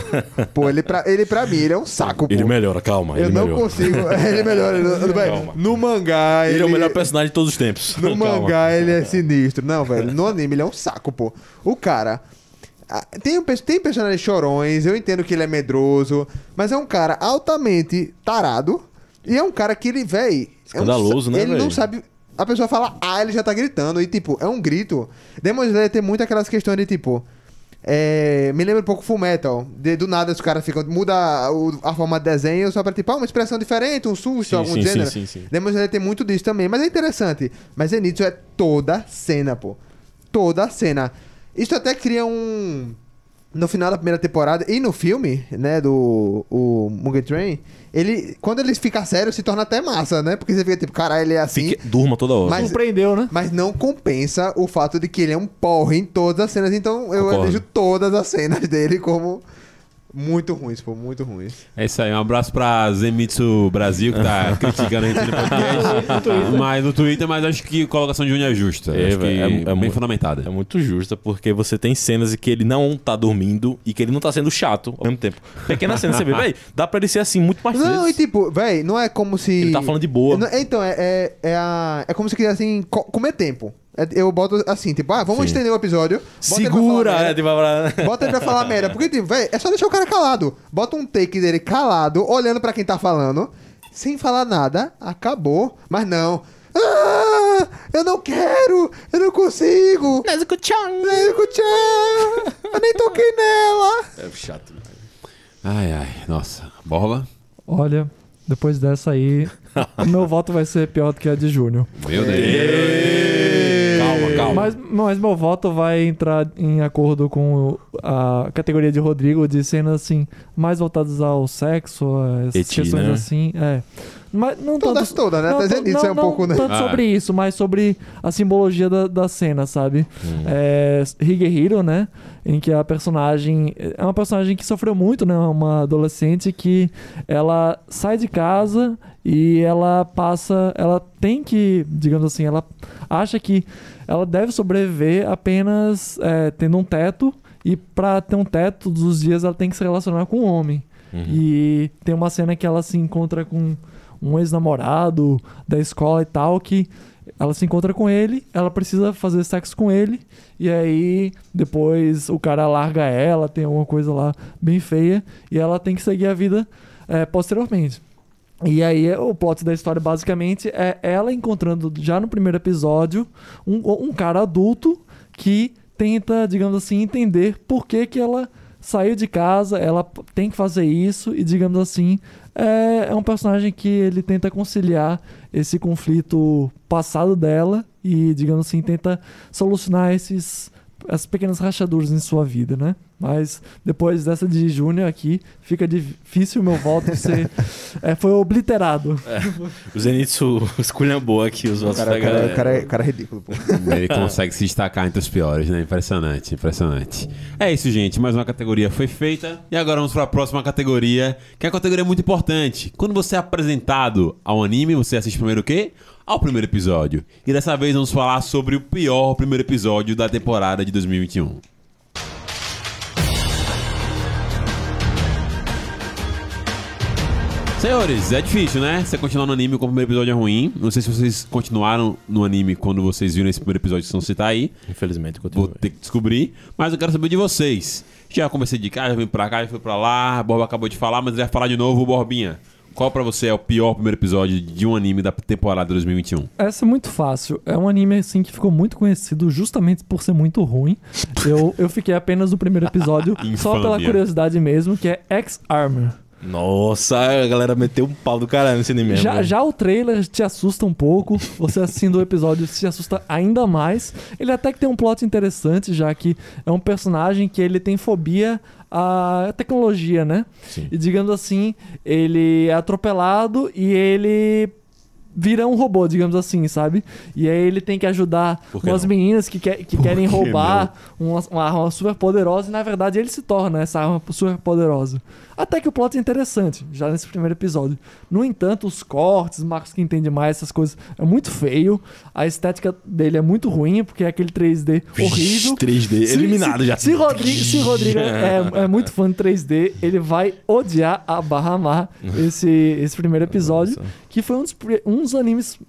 Pô, ele pra, ele pra mim, ele é um saco, pô. Ele melhora, calma. eu ele não melhora. consigo. Ele melhora. ele- véi, Calma. no mangá, Ele é o melhor personagem de todos os tempos. No Calma. mangá ele é sinistro. Não, velho. No anime ele é um saco, pô. O cara. ah, Tem, um tem personagens chorões, eu entendo que ele é medroso, mas é um cara altamente tarado. E é um cara que ele, véi. é um Escandaloso, sa- né, Ele não véi? sabe. A pessoa fala, ah, ele já tá gritando. E, tipo, é um grito. Demon Slayer tem muito aquelas questões de, tipo. É, me lembra um pouco Full Metal. De, do nada os caras ficam. Muda o- a forma de desenho só pra, tipo, ah, uma expressão diferente, um susto, Sim, algum sim, gênero. sim, sim, sim. Demon Slayer tem muito disso também, mas é interessante. Mas Zenitsu é toda cena, pô. Toda cena. Isso até cria um. No final da primeira temporada e no filme, né, do o Mugen Train, ele. Quando ele fica sério, se torna até massa, né? Porque você fica tipo, caralho, ele é assim. Fique- Durma toda hora. Mas- Surpreendeu, né? Mas não compensa o fato de que ele é um porre em todas as cenas. Então eu Concordo. elejo todas as cenas dele como muito ruins, pô, muito ruins. É isso aí, um abraço pra Zemitsu Brasil, que tá criticando a gente no podcast. mas no Twitter, mas acho que colocação de unha é justa. É, acho que é- é bem muito- fundamentada. É muito justa, porque você tem cenas em que ele não tá dormindo e que ele não tá sendo chato ao mesmo tempo. Pequena cena, você vê, véi, dá pra ele ser assim muito mais Não, e vezes. tipo, véi, não é como se. Ele tá falando de boa. Não, Então, é, é, é, a, é como se quisesse assim, co- comer tempo. É, Eu boto assim, tipo, ah, vamos Sim. estender o episódio. bota ele pra Segura, falar né? Tipo, pra- Bota ele pra falar merda. Porque, tipo, velho, é só deixar o cara calado. Bota um take dele calado, olhando pra quem tá falando, sem falar nada, acabou. Mas não. Ah, eu não quero, eu não consigo. Nezuko-chan. Nezuko-chan, eu nem toquei nela. É chato. né? Ai, ai, nossa. Borba? Olha, depois dessa aí, o meu voto vai ser pior do que a de Júnior. Meu Deus. Mas, mas meu voto vai entrar em acordo com a categoria de Rodrigo de cenas assim, mais voltadas ao sexo, as Eti, questões né? assim. É. Mas não Todas, tanto, todas, né? não, é um não pouco, né? tanto Ah. sobre isso, mas sobre a simbologia da, da cena, sabe? Hum. É, Higehiro, né? Em que a personagem. É uma personagem que sofreu muito, né? Uma adolescente que ela sai de casa e ela passa. Ela tem que, digamos assim, ela acha que ela deve sobreviver apenas é, tendo um teto. E pra ter um teto, todos os dias ela tem que se relacionar com um homem. Uhum. E tem uma cena que ela se encontra com um ex-namorado da escola e tal, que ela se encontra com ele, ela precisa fazer sexo com ele, e aí depois o cara larga ela, tem alguma coisa lá bem feia, e ela tem que seguir a vida é, posteriormente. E aí o plot da história basicamente é ela encontrando já no primeiro episódio um, um cara adulto que tenta, digamos assim, entender por que, que ela saiu de casa, ela tem que fazer isso e, digamos assim, é, é um personagem que ele tenta conciliar esse conflito passado dela e, digamos assim, tenta solucionar esses as pequenas rachaduras em sua vida, né? Mas depois dessa de Júnior aqui, fica difícil o meu voto ser é, foi obliterado. O Zenitsu esculhambou aqui os votos cara, da o cara, galera. o cara, é- cara é ridículo, pô. Ele consegue se destacar entre os piores, né? Impressionante, impressionante. É isso, gente. Mais uma categoria foi feita. E agora vamos para a próxima categoria, que é uma categoria muito importante. Quando você é apresentado ao anime, você assiste primeiro o quê? Ao primeiro episódio. E dessa vez vamos falar sobre o pior primeiro episódio da temporada de 2021. Senhores, é difícil, né? Você continuar no anime com o primeiro episódio é ruim. Não sei se vocês continuaram no anime quando vocês viram esse primeiro episódio, se não citar aí. Infelizmente, Vou continua. ter que descobrir. Mas eu quero saber de vocês. Já comecei de cá, já vim pra cá, já fui pra lá. A Borba acabou de falar, mas ele vai falar de novo, Borbinha. Qual pra você é o pior primeiro episódio de um anime da temporada 2021? Essa é muito fácil. É um anime assim que ficou muito conhecido justamente por ser muito ruim. Eu, eu fiquei apenas no primeiro episódio só pela Infâmia. curiosidade mesmo, que é X-Armor. Nossa, a galera meteu um pau do caralho nesse anime. Já, já o trailer te assusta um pouco. Você assistindo o episódio se assusta ainda mais. Ele até que tem um plot interessante, já que é um personagem que ele tem fobia à tecnologia, né? Sim. E digamos assim, ele é atropelado e ele vira um robô, digamos assim, sabe? E aí ele tem que ajudar que umas não? meninas que, que querem que roubar uma, uma arma super poderosa e na verdade ele se torna essa arma super poderosa. Até que o plot é interessante, já nesse primeiro episódio. No entanto, os cortes, Marcos que entende mais essas coisas, é muito feio. A estética dele é muito ruim, porque é aquele 3D horrível. 3D, Se- eliminado se, já. Se Rodrigo, se Rodrigo é, é muito fã de 3D, ele vai odiar a barra amar esse, esse primeiro episódio, Nossa. que foi um dos, um dos animes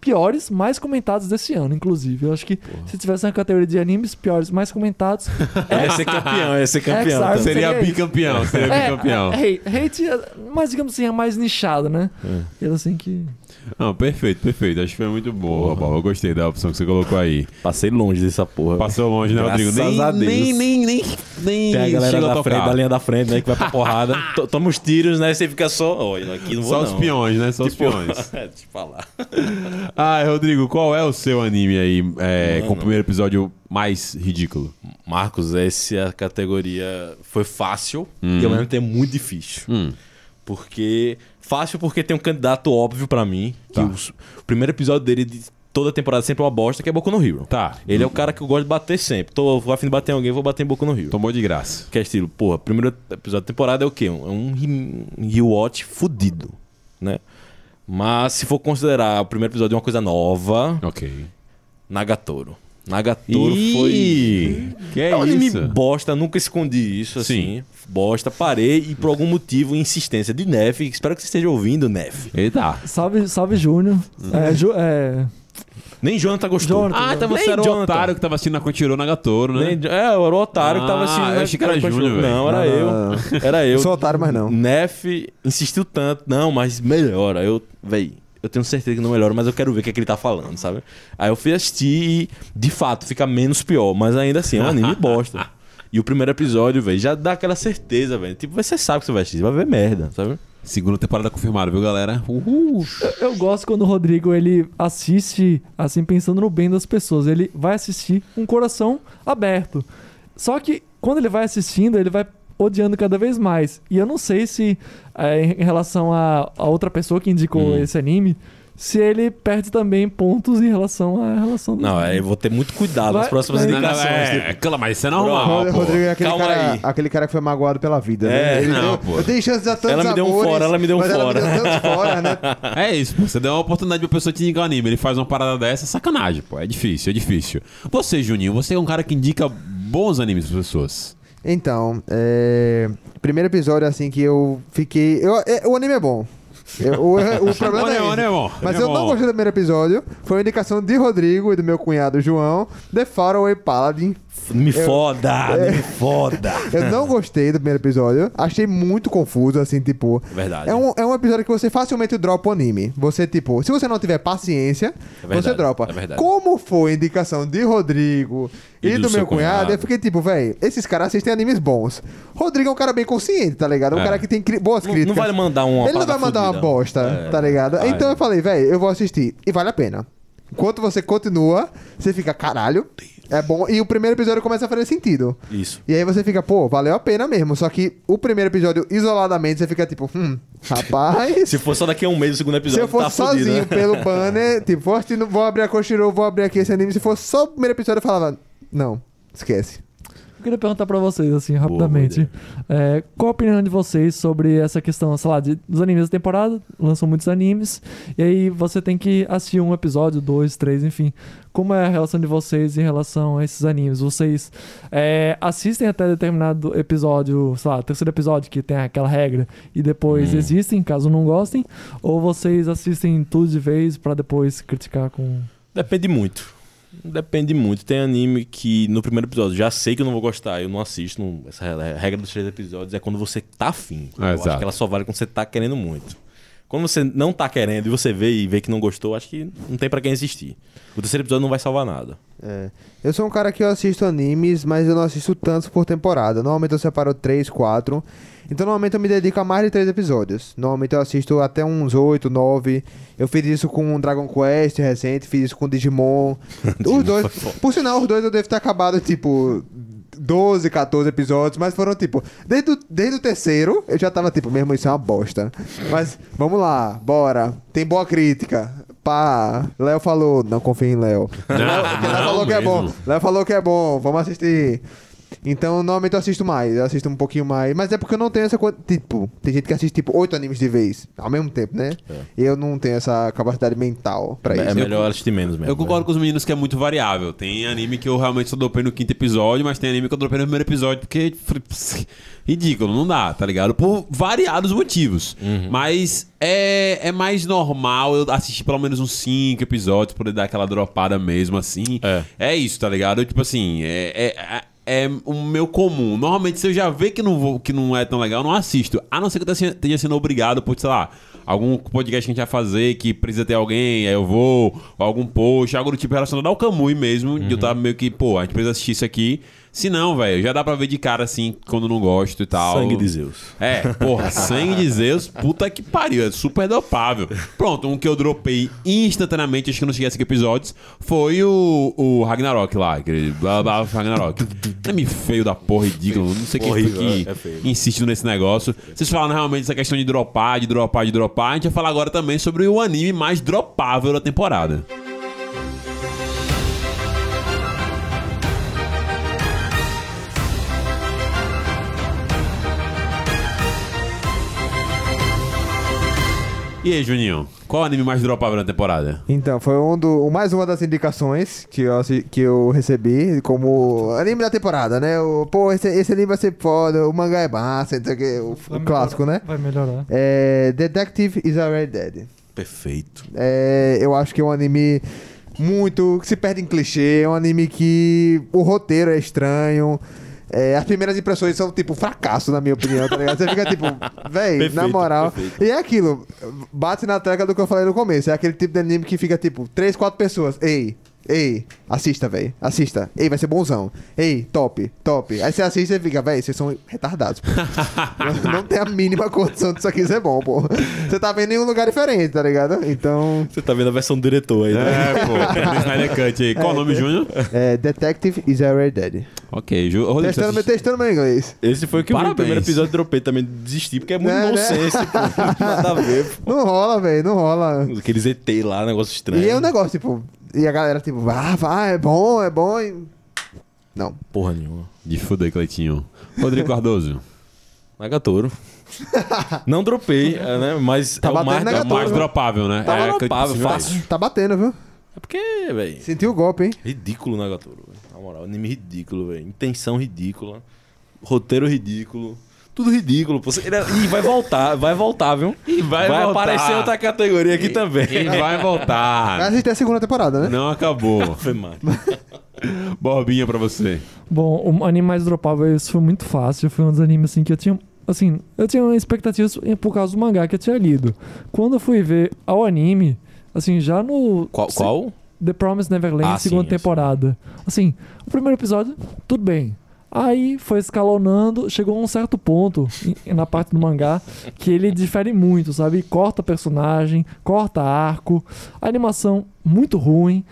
piores, mais comentados desse ano, inclusive. Eu acho que se tivesse uma categoria de animes piores, mais comentados, É ser campeão, é ser campeão. Seria seria bicampeão, seria bicampeão. é, é, hate, é- mas digamos assim, é mais nichado, né? Ele assim que. Não, perfeito, perfeito. Acho que foi muito boa, Bob. Eu gostei da opção que você colocou aí. Passei longe dessa porra. Passou longe, né, Rodrigo? Nem, a Deus. nem, nem, nem, nem Tem a galera da frente, da linha da frente, né? Que vai pra porrada. To- Toma os tiros, né? Você fica só. Olha, aqui não vou Só não. os peões, né? Só os Tipo, peões. é, eu falar. Ah, Rodrigo, qual é o seu anime aí é, com o primeiro episódio mais ridículo? Marcos, essa é a categoria. Foi fácil e ao mesmo tempo muito difícil. Hum. Porque. Fácil porque tem um candidato óbvio pra mim. Que Tá. os- o primeiro episódio dele de toda a temporada sempre é uma bosta, que é Boku no Hero. Tá. Ele é o cara que eu gosto de bater sempre. Tô a fim de bater em alguém, vou bater em Boku no Hero. Tomou de graça. Que é estilo, porra, primeiro episódio da temporada é o quê? É um re- rewatch fudido, né? Mas se for considerar o primeiro episódio uma coisa nova, Ok. Nagatoro. Nagatoro Ih, foi. Que é, É um anime isso? bosta, nunca escondi isso, assim. Bosta, parei e por algum motivo, insistência de Nef, espero que você esteja ouvindo, Nef. Eita. Salve, salve Júnior. É, Ju- é, Nem Jonathan gostou. Jonathan. Ah, então você era o Jonathan. otário que tava assistindo a Crunchyroll Nagatoro, né? Nem- é, eu era o otário que tava Ah, assistindo. eu achei que era Júnior, velho. Não, era Não, eu. não, não. Era eu. Eu sou otário, mas não. Nef insistiu tanto. Não, mas melhora. Eu, véi, eu tenho certeza que não melhora, mas eu quero ver o que, é que ele tá falando, sabe? Aí eu fui assistir e, de fato, fica menos pior. Mas ainda assim, é um anime bosta. E o primeiro episódio, velho, já dá aquela certeza, velho. Tipo, você sabe que você vai assistir, vai ver merda, sabe? Segunda temporada confirmada, viu, galera? Uhul. Eu, eu gosto quando o Rodrigo ele assiste assim pensando no bem das pessoas. Ele vai assistir com o coração aberto. Só que quando ele vai assistindo, ele vai odiando cada vez mais. E eu não sei se é, em relação a, a outra pessoa que indicou Hum. esse anime, se ele perde também pontos em relação à relação do Não, aí eu vou ter muito cuidado nas Vai- próximas vai- Não, não, indicações. é, claro, mas isso é normal. Rodrigo é aquele Calma cara, aí. aquele cara que foi magoado pela vida, É, né? Não, deu- pô. eu dei chance a tantos Ela me deu um amores, fora, ela me deu um fora. Ela me deu fora, né? É isso, pô. Você deu uma oportunidade pra pessoa te indicar um anime. Ele faz uma parada dessa, sacanagem, pô. É difícil, é difícil. Você, Juninho, você é um cara que indica bons animes pras pessoas. Então, é... primeiro episódio assim que eu fiquei. eu- é, o anime é bom. Eu- o, o problema é. esse. olha, bom. Mas eu não gostei do primeiro episódio. Foi uma indicação de Rodrigo e do meu cunhado João, The Faraway Paladin. Me foda, me foda. Eu não gostei do primeiro episódio. Achei muito confuso, assim, tipo. Verdade. É um, é um episódio que você facilmente dropa o anime. Você, tipo, se você não tiver paciência, É verdade, você dropa. é verdade. Como foi a indicação de Rodrigo e, E do, do meu cunhado, cunhado. eu fiquei tipo, velho, esses caras assistem animes bons. Rodrigo é um cara bem consciente, tá ligado? É um É. cara que tem cri- boas Não, críticas. não vai mandar uma Ele não vai mandar uma fudida. bosta, É. tá ligado? Vai. Então eu falei, velho, eu vou assistir. E vale a pena. Enquanto você continua, você fica, caralho, é bom. E o primeiro episódio começa a fazer sentido. Isso. E aí você fica, pô, valeu a pena mesmo. Só que o primeiro episódio, isoladamente, você fica tipo, hum, rapaz. Se for só daqui a um mês o segundo Se episódio, eu fosse tá fudido, sozinho né? pelo banner, tipo, vou, assistindo, vou abrir a Crunchyroll, vou abrir aqui esse anime. Se fosse só o primeiro episódio, eu falava, não, esquece. Eu queria perguntar pra vocês, assim, rapidamente. É, qual a opinião de vocês sobre essa questão, sei lá, de, dos animes da temporada? Lançam muitos animes. E aí você tem que assistir um episódio, dois, três, enfim. Como é a relação de vocês em relação a esses animes? Vocês é, assistem até determinado episódio, sei lá, terceiro episódio que tem aquela regra e depois Hum. existem, caso não gostem? Ou vocês assistem tudo de vez pra depois criticar com. Depende muito. Depende muito. Tem anime que no primeiro episódio já sei que eu não vou gostar, eu não assisto. não- essa regra dos três episódios é quando você tá afim. É, eu acho exato. que ela só vale quando você tá querendo muito. Quando você não tá querendo e você vê e vê que não gostou, acho que não tem pra quem assistir. O terceiro episódio não vai salvar nada. É. Eu sou um cara que eu assisto animes, mas eu não assisto tantos por temporada. Normalmente eu separo três, quatro. Então normalmente eu me dedico a mais de três episódios. Normalmente eu assisto até uns oito, nove. Eu fiz isso com Dragon Quest recente, fiz isso com Digimon. os dois. Por sinal, os dois eu devo ter acabado, tipo. 12, 14 episódios, mas foram tipo. Desde o, desde o terceiro, eu já tava tipo, mesmo, isso é uma bosta. Mas vamos lá, bora. Tem boa crítica. Pá, Léo falou, não confia em Léo. Léo falou que é bom. mesmo. Léo falou que é bom, vamos assistir. Então, normalmente eu assisto mais, eu assisto um pouquinho mais. Mas é porque eu não tenho essa coisa. Tipo, tem gente que assiste tipo oito animes de vez, ao mesmo tempo, né? Eu não tenho essa capacidade mental pra É isso. melhor assistir menos mesmo. Eu concordo com os meninos que é muito variável. Tem anime que eu realmente só dropei no quinto episódio, mas tem anime que eu dropei no primeiro episódio porque. Ridículo, não dá, tá ligado? Por variados motivos. Mas é, é mais normal eu assistir pelo menos uns cinco episódios, poder dar aquela dropada mesmo, assim. É. isso, tá ligado? Eu, tipo assim, é, é, é o meu comum. Normalmente, se eu já ver que não, vou, que não é tão legal, eu não assisto. A não ser que eu esteja sendo obrigado por, sei lá, algum podcast que a gente vai fazer que precisa ter alguém, aí eu vou, ou algum post, algo do tipo relacionado ao Kamui mesmo, de eu tava meio que, pô, a gente precisa assistir isso aqui. Se não, velho, já dá pra ver de cara assim, quando não gosto e tal. Sangue de Zeus. É, porra, sangue de Zeus, puta que pariu, é super dopável. Pronto, um que eu dropei instantaneamente, acho que eu não cheguei a cinco episódios, foi o, o Ragnarok lá, aquele blá blá Ragnarok. Nome feio da porra, ridículo, não sei quem Horrível, que é feio. insiste nesse negócio. Vocês falaram realmente essa questão de dropar, de dropar, de dropar, a gente vai falar agora também sobre o anime mais dropável da temporada. E aí, Juninho, qual o anime mais dropável da temporada? Então, foi um do, mais uma das indicações que eu, que eu recebi como anime da temporada, né? O, pô, esse, esse anime vai ser foda, o mangá é massa, não sei o que, o, Vai o clássico, né? Vai melhorar. É, Detective is Already Dead. Perfeito. É, eu acho que é um anime muito, que se perde em clichê, é um anime que o roteiro é estranho. É, as primeiras impressões são, tipo, fracasso, na minha opinião, tá ligado? Você fica, tipo, véi, na moral. perfeito. E é aquilo, bate na tecla do que eu falei no começo. É aquele tipo de anime que fica, tipo, três, quatro pessoas. Ei, ei, assista, véi, assista. Ei, vai ser bonzão. Ei, top, top. Aí você assiste e fica, véi, vocês são retardados, pô. não, não tem a mínima condição disso aqui ser bom, pô. Você tá vendo em um lugar diferente, tá ligado? Então, Você tá vendo a versão do diretor aí, né? É, pô. Snyder Cut aí. Qual o nome, Júnior? é, Detective is already dead. Ok, Ju. Rodrigo, Testando, assistiu? testando meu inglês. Esse foi o que eu vi no Parabéns. primeiro episódio dropei também, desisti, porque é muito Né, né? nonsense, pô. Nada a ver, pô. Não rola, velho, não rola. Aqueles ET lá, negócio estranho. E é um negócio, tipo, e a galera, tipo, ah, vai, é bom, é bom. E... Não. Porra nenhuma. De fuder, Cleitinho. Rodrigo Cardoso. Nagatoro. Não dropei, é, né? Mas Tá é o mais, É Nagatoro. mais dropável, né? Tá é, dropável, fácil. Tá batendo, viu? É porque, velho. Sentiu o golpe, hein? Ridículo o Nagatoro, velho. Na moral, anime ridículo, velho. Intenção ridícula. Roteiro ridículo. Tudo ridículo. pô. Ele é- E vai voltar, vai voltar, viu? E vai, voltar. aparecer outra categoria aqui também. E vai Vai voltar. assistir a segunda temporada, né? Não acabou. Foi mal. Borbinha pra você. Bom, o anime mais dropável, isso foi muito fácil. Foi um dos animes assim que eu tinha. Assim, eu tinha uma expectativa por causa do mangá que eu tinha lido. Quando eu fui ver ao anime, assim, já no. Qual? qual? The Promised Neverland, Ah, segunda sim, sim. temporada. Assim, o primeiro episódio, tudo bem. Aí foi escalonando, chegou a um certo ponto na parte do mangá que ele difere muito, sabe? Corta personagem, corta arco, a animação muito ruim.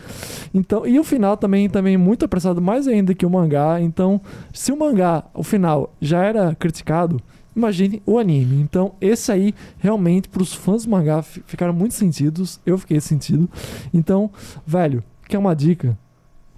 Então, e o final também também muito apressado mais ainda que o mangá. Então, se o mangá, o final já era criticado, imagine o anime. Então, esse aí realmente para os fãs do mangá fi- ficaram muito sentidos. Eu fiquei sentido. Então, velho, quer uma dica?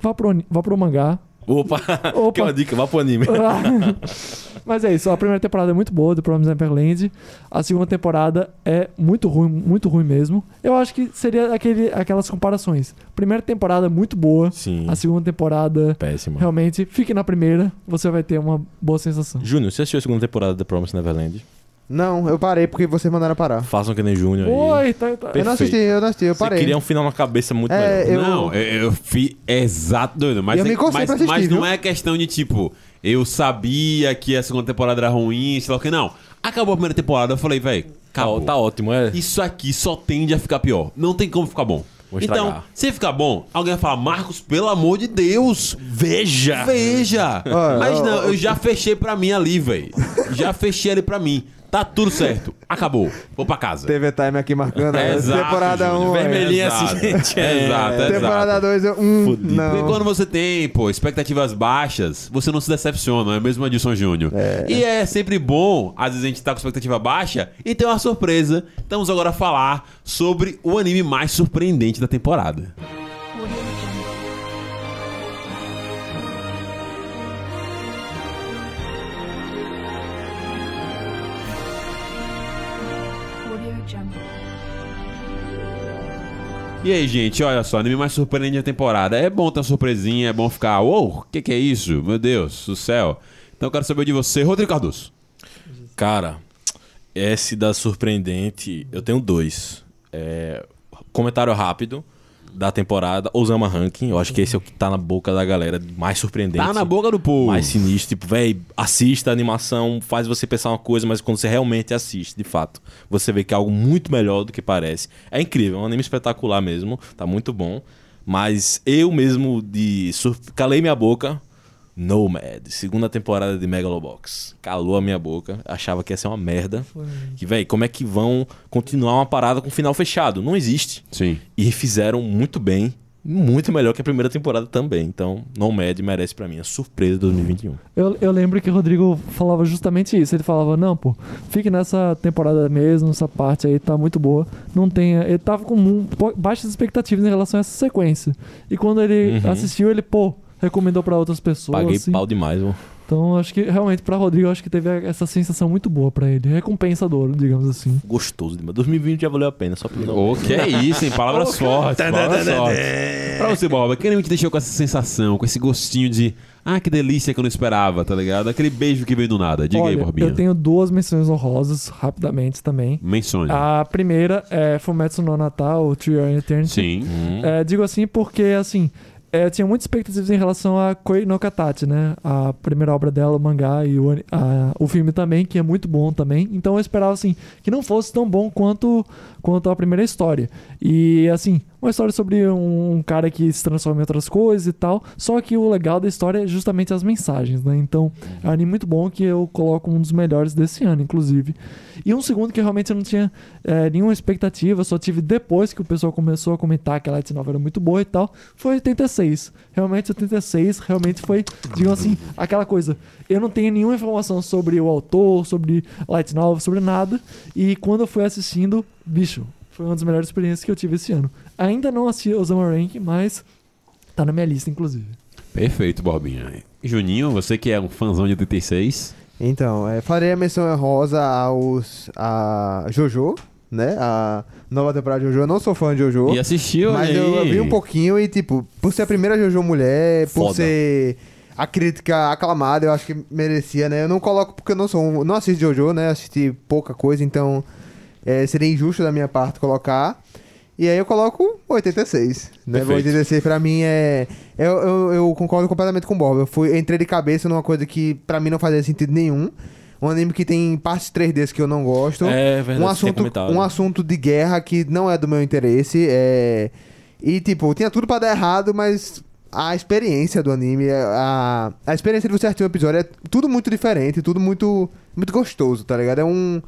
Vá pro, vá pro mangá. Opa! Opa. Que é uma dica, vá pro anime. Mas é isso, a primeira temporada é muito boa do Promised Neverland. A segunda temporada é muito ruim, muito ruim mesmo. Eu acho que seria aquele, aquelas comparações. Primeira temporada é muito boa, Sim. a segunda temporada Péssima. realmente fique na primeira, você vai ter uma boa sensação. Júnior, você assistiu a segunda temporada da Promise Neverland? Não, eu parei porque vocês mandaram parar. Façam que nem Júnior aí. Oi, tá, tá. Eu não assisti, eu não assisti, eu Você parei. queria um final na cabeça muito É, melhor. eu- Não, eu, eu fiz exato, doido. Mas, Eu me é- concentrei mas, pra assistir, mas não viu? é questão de tipo, eu sabia que a segunda temporada era ruim, sei lá o que. Não. Acabou a primeira temporada, eu falei, velho, Tá, acabou. tá ótimo, é. Isso aqui só tende a ficar pior. Não tem como ficar bom. Então, se ficar bom, alguém vai falar, Marcos, pelo amor de Deus, Veja! veja. Mas não, eu já fechei pra mim ali, velho. Já fechei ali pra mim. Tá tudo certo. Acabou. Vou pra casa. TV Time aqui marcando. né? Exato, temporada Júnior. 1. Vermelhinha Exato. assim, gente. É. Exato, exato. Temporada 2, eu. Fudido. não. Porque quando você tem, pô, expectativas baixas, você não se decepciona, é mesmo Adilson Júnior. E é sempre bom, às vezes a gente tá com expectativa baixa e tem uma surpresa. Estamos agora a falar sobre o anime mais surpreendente da temporada. E aí, gente, olha só, anime mais surpreendente da temporada. É bom ter uma surpresinha, é bom ficar, uou, o que, que é isso? Meu Deus do céu. Então eu quero saber de você, Rodrigo Cardoso. Cara, esse da surpreendente, eu tenho dois. É, comentário rápido da temporada, Osama Ranking. Eu acho que esse é o que tá na boca da galera mais surpreendente. Tá na boca do povo. mais sinistro, tipo, véi, assista a animação, faz você pensar uma coisa, mas quando você realmente assiste, de fato, você vê que é algo muito melhor do que parece. É incrível, é um anime espetacular mesmo, tá muito bom. Mas eu mesmo de calei minha boca. Nomad, segunda temporada de Megalobox. Calou a minha boca, achava que ia ser uma merda. Que, véi, como é que vão continuar uma parada com final fechado? Não existe. Sim. E fizeram muito bem, muito melhor que a primeira temporada também. Então, Nomad merece pra mim a surpresa de 2021. Eu, eu lembro que o Rodrigo falava justamente isso. Ele falava, não, pô, fique nessa temporada mesmo, essa parte aí tá muito boa. Não tenha. Ele tava com baixas expectativas em relação a essa sequência. E quando ele Uhum. assistiu, ele, pô, recomendou pra outras pessoas. Paguei assim. pau demais, mano. Então, acho que realmente pra Rodrigo, acho que teve essa sensação muito boa pra ele. Recompensador, digamos assim. Gostoso demais. 2020 já valeu a pena, só pelo. Ô, que é isso, hein? Palavras fortes, palavras fortes. Pra você, Bob, quem te deixou com essa sensação, com esse gostinho de ah, que delícia que eu não esperava, tá ligado? Aquele beijo que veio do nada. Diga aí, Olha, Borbinha. eu tenho duas menções honrosas, rapidamente também. Mencione. A primeira é Fumetsu no Natal, Tree of Eternity. Sim. Hum. É, digo assim porque, assim, eu tinha muitas expectativas em relação a Koi no Katachi, né? A primeira obra dela, o mangá e o, a- o filme também, que é muito bom também. Então eu esperava, assim, que não fosse tão bom quanto, quanto a primeira história. E, assim, uma história sobre um, cara que se transforma em outras coisas e tal. Só que o legal da história é justamente as mensagens, né? Então, é um anime muito bom que eu coloco um dos melhores desse ano, inclusive. E um segundo que realmente eu não tinha é, nenhuma expectativa, só tive depois que o pessoal começou a comentar que a Light Novel era muito boa e tal, foi 86. Realmente, 86 realmente foi, digamos assim, aquela coisa. Eu não tenho nenhuma informação sobre o autor, sobre Light Novel, sobre nada. E quando eu fui assistindo, bicho, foi uma das melhores experiências que eu tive esse ano. Ainda não assisti Osama Rank, mas tá na minha lista, inclusive. Perfeito, Borbinha. Juninho, você que é um fãzão de 86. Então, é, farei a menção honrosa aos. a Jojo, né? A nova temporada de Jojo. Eu não sou fã de Jojo. E assistiu, Mas aí. eu vi um pouquinho e, tipo, por ser a primeira Jojo mulher, por Foda. ser a crítica aclamada, eu acho que merecia, né? Eu não coloco porque eu não sou um, não assisto Jojo, né? Assisti pouca coisa, então é, seria injusto da minha parte colocar. E aí eu coloco 86. Né? Perfeito. 86 pra mim é. Eu, eu, eu concordo completamente com o Bob. Eu fui, entrei de cabeça numa coisa que pra mim não fazia sentido nenhum. Um anime que tem partes 3Ds que eu não gosto É verdade, um assunto, um assunto de guerra que não é do meu interesse. É... E, tipo, tinha tudo pra dar errado, mas a experiência do anime, a, a experiência de você assistir um episódio é tudo muito diferente, tudo muito, muito gostoso, tá ligado? É um.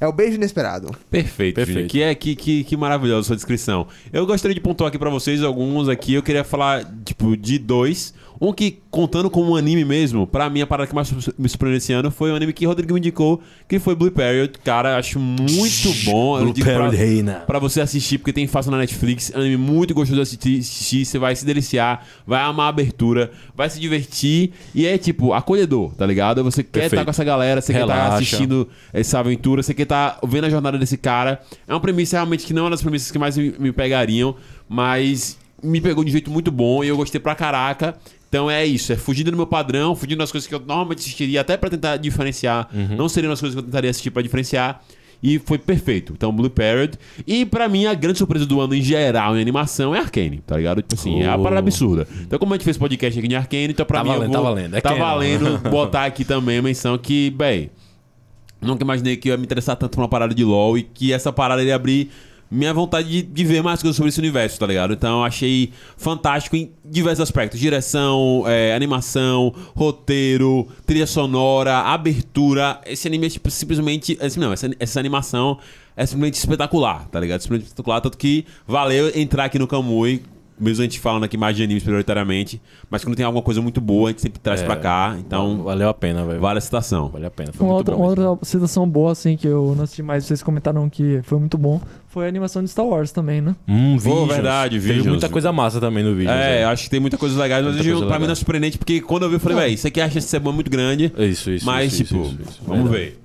É o beijo inesperado. Perfeito, Perfeito. Que, é, que, que, que maravilhosa a sua descrição. Eu gostaria de pontuar aqui pra vocês alguns aqui. Eu queria falar, tipo, de dois. Um que, contando como um anime mesmo, pra mim a parada que mais me surpreendeu esse ano foi o anime que Rodrigo me indicou, que foi Blue Period. Cara, acho muito bom. Eu Blue pra- Period Reina. Pra você assistir, porque tem fácil na Netflix. É um anime muito gostoso de assistir, assistir. Você vai se deliciar, vai amar a abertura, vai se divertir. E é tipo, acolhedor, tá ligado? Você quer estar com essa galera, você quer estar Relaxa. assistindo essa aventura, você quer estar vendo a jornada desse cara. É uma premissa realmente que não é uma das premissas que mais me, me pegariam, mas me pegou de um jeito muito bom e eu gostei pra caraca. Então é isso, é fugindo do meu padrão, fugindo das coisas que eu normalmente assistiria, até pra tentar diferenciar. Não seriam as coisas que eu tentaria assistir pra diferenciar. E foi perfeito. Então, Blue Parrot. E pra mim, a grande surpresa do ano em geral em animação é Arcane, tá ligado? Tipo assim, é uma Oh. parada absurda. Então, como a gente fez podcast aqui de Arcane, então pra Tá mim valendo, vou- tá valendo. É tá canon. valendo botar aqui também a menção que, bem, nunca imaginei que eu ia me interessar tanto por uma parada de LoL e que essa parada ia abrir minha vontade de, de ver mais coisas sobre esse universo, tá ligado? Então eu achei fantástico em diversos aspectos: direção, é, animação, roteiro, trilha sonora, abertura. Esse anime é tipo, simplesmente. Esse, não, essa, essa animação é simplesmente espetacular, tá ligado? Simplesmente espetacular. Tanto que valeu entrar aqui no Kamui. Mesmo a gente falando aqui mais de animes prioritariamente, mas quando tem alguma coisa muito boa, a gente sempre traz É, pra cá. Então, Valeu a pena, velho. vale a citação. Vale a pena. Foi Uma muito outra, bom mesmo. outra situação boa, assim, que eu não assisti mais, vocês comentaram que foi muito bom, foi a animação de Star Wars também, né? Hum, Visions. verdade, Teve Visions. muita coisa massa também no vídeo. É, acho que tem muita coisa legal, mas Muita coisa pra mim não é surpreendente, porque quando eu vi, eu falei, velho, isso aqui acha que ser muito grande. Isso, isso. mas, isso, tipo, isso, isso, isso. vamos Verdade. ver.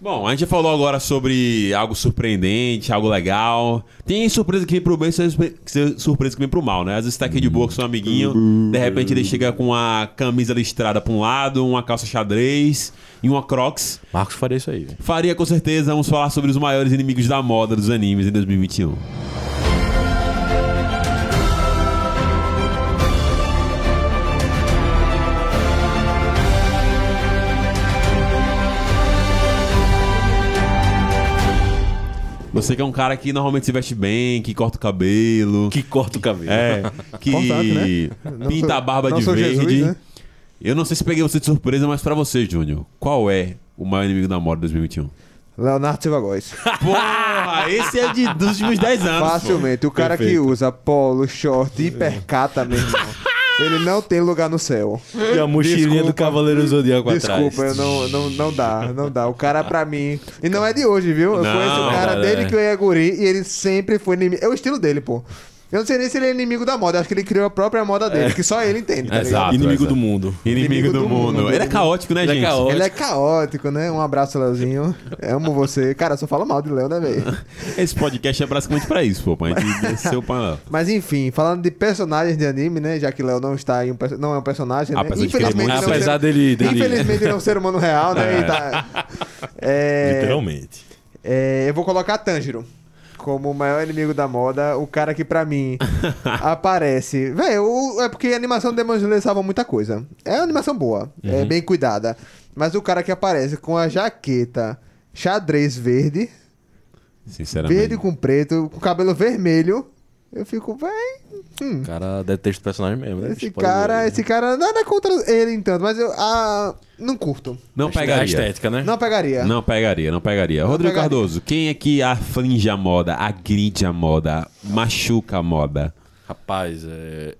Bom, a gente falou agora sobre algo surpreendente, algo legal. Tem surpresa que vem pro bem e surpre- surpresa que vem pro mal, né? Às vezes tá aqui de boa com seu amiguinho, de repente ele chega com uma camisa listrada pra um lado, uma calça xadrez e uma crocs. Marcos faria isso aí. Faria com certeza, vamos falar sobre os maiores inimigos da moda dos animes em 2021. Você que é um cara que normalmente se veste bem, que corta o cabelo, Que corta o cabelo. é, que Cortado, né? Pinta a barba não de verde. Jesus, né? Eu não sei se peguei você de surpresa, mas pra você, Júnior, qual é o maior inimigo da moda de 2021? Leonardo Silva Góes. Porra, esse é de, dos últimos 10 anos. Facilmente. O cara que Perfeito. usa polo, short e percata, meu irmão. Ele não tem lugar no céu. E a mochilinha do Desculpa. Cavaleiro Zodíaco atrás. Desculpa, não, não, não dá, não dá. O cara pra mim. E não é de hoje, viu? Eu Não, conheço o cara é. desde que eu ia guri e ele sempre foi inimigo. É o estilo dele, pô. Eu não sei nem se ele é inimigo da moda, eu acho que ele criou a própria moda dele, que só ele entende, tá? Exato. Inimigo do mundo. Inimigo do mundo. Ele é caótico, né, Ele é gente? caótico. Ele é caótico, né? Um abraço, Leozinho. Amo você. Cara, só fala mal de Léo, né, velho? Esse podcast é basicamente pra isso, pô. Pra gente descer o pano. Mas enfim, falando de personagens de anime, né? Já que Léo não está em um, perso- não é um personagem, né? Apesar de muito ele é um Apesar ser- dele, dele Infelizmente ele é um ser humano real, né? E tá- É, literalmente. é, eu vou colocar Tanjiro como o maior inimigo da moda, o cara que pra mim aparece. Velho, é porque a animação do Demon Slayer salva muita coisa. É uma animação boa, é bem cuidada. Mas o cara que aparece com a jaqueta xadrez verde, Sinceramente. verde com preto, com cabelo vermelho, eu fico, véi. hum, O cara detesta o personagem mesmo, né? esse cara, ver. esse cara, nada contra ele entanto, mas eu ah, não curto. Não A pegaria. estética, né? Não pegaria. Não pegaria, não pegaria. Não Rodrigo pegaria. Cardoso, quem é que aflige a moda, agride a moda, machuca a moda? Rapaz, é...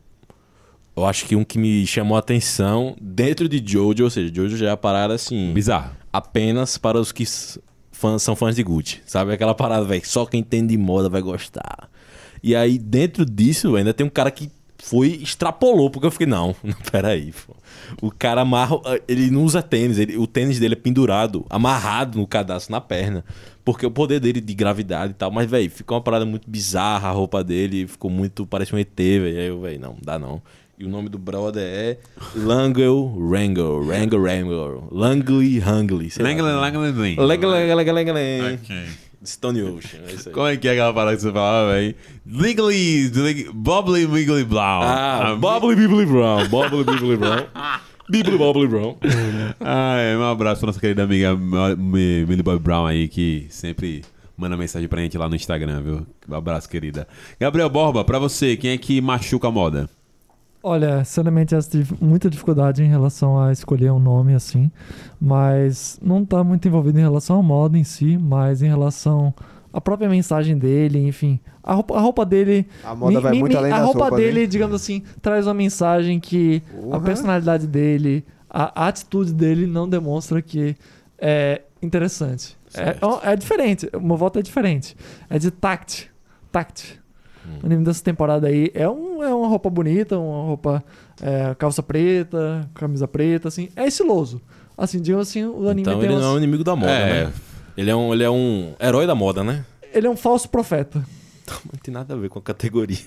eu acho que um que me chamou a atenção dentro de Jojo, ou seja, Jojo já é a parada assim, Bizarro. apenas para os que fãs, são fãs de Gucci. Sabe aquela parada, velho, só quem entende de moda vai gostar. E aí, dentro disso, ainda tem um cara que foi, extrapolou, porque eu fiquei, não, não peraí, pô. O cara amarra, ele não usa tênis, ele- o tênis dele é pendurado, amarrado no cadastro, na perna. Porque o poder dele de gravidade e tal, mas, velho, ficou uma parada muito bizarra a roupa dele, ficou muito, parece um ET, velho. Aí eu, velho, não, dá não. E o nome do brother é Langel Rangel, Rangel Rangel, Langley Hungly. sei lá. Langle, langle, langle. Lega, lega, lega, lega. Ok. Stone Ocean, é isso aí. Como é que é aquela parada que você falava, velho? Legally, leg- Bobbly Wiggly Blow. Ah, Bobbly Bibbly Brown, Bobbly Bibbly Brown. Bibbly Bobbly Brown. Ah, um abraço pra nossa querida amiga Mi- Mi- Millie Boy Brown aí, que sempre manda mensagem pra gente lá no Instagram, viu? Um abraço, querida. Gabriel Borba, pra você, quem é que machuca a moda? Olha, sinceramente, eu tive muita dificuldade em relação a escolher um nome assim, mas não tá muito envolvido em relação à moda em si, mas em relação à própria mensagem dele, enfim. A roupa, a roupa dele. A moda vai muito além A roupa dele, hein? digamos assim, traz uma mensagem que a Porra. personalidade dele, a, a atitude dele não demonstra que é interessante. É, é diferente, o meu voto é diferente. É de tact. Tact. O anime dessa temporada aí é, um, é uma roupa bonita, uma roupa é, calça preta, camisa preta, assim. É estiloso. Assim, digamos assim, o anime Então ele umas- não é um inimigo da moda, É. né? Ele é, um, ele é um herói da moda, né? Ele é um falso profeta. Não tem nada a ver com a categoria.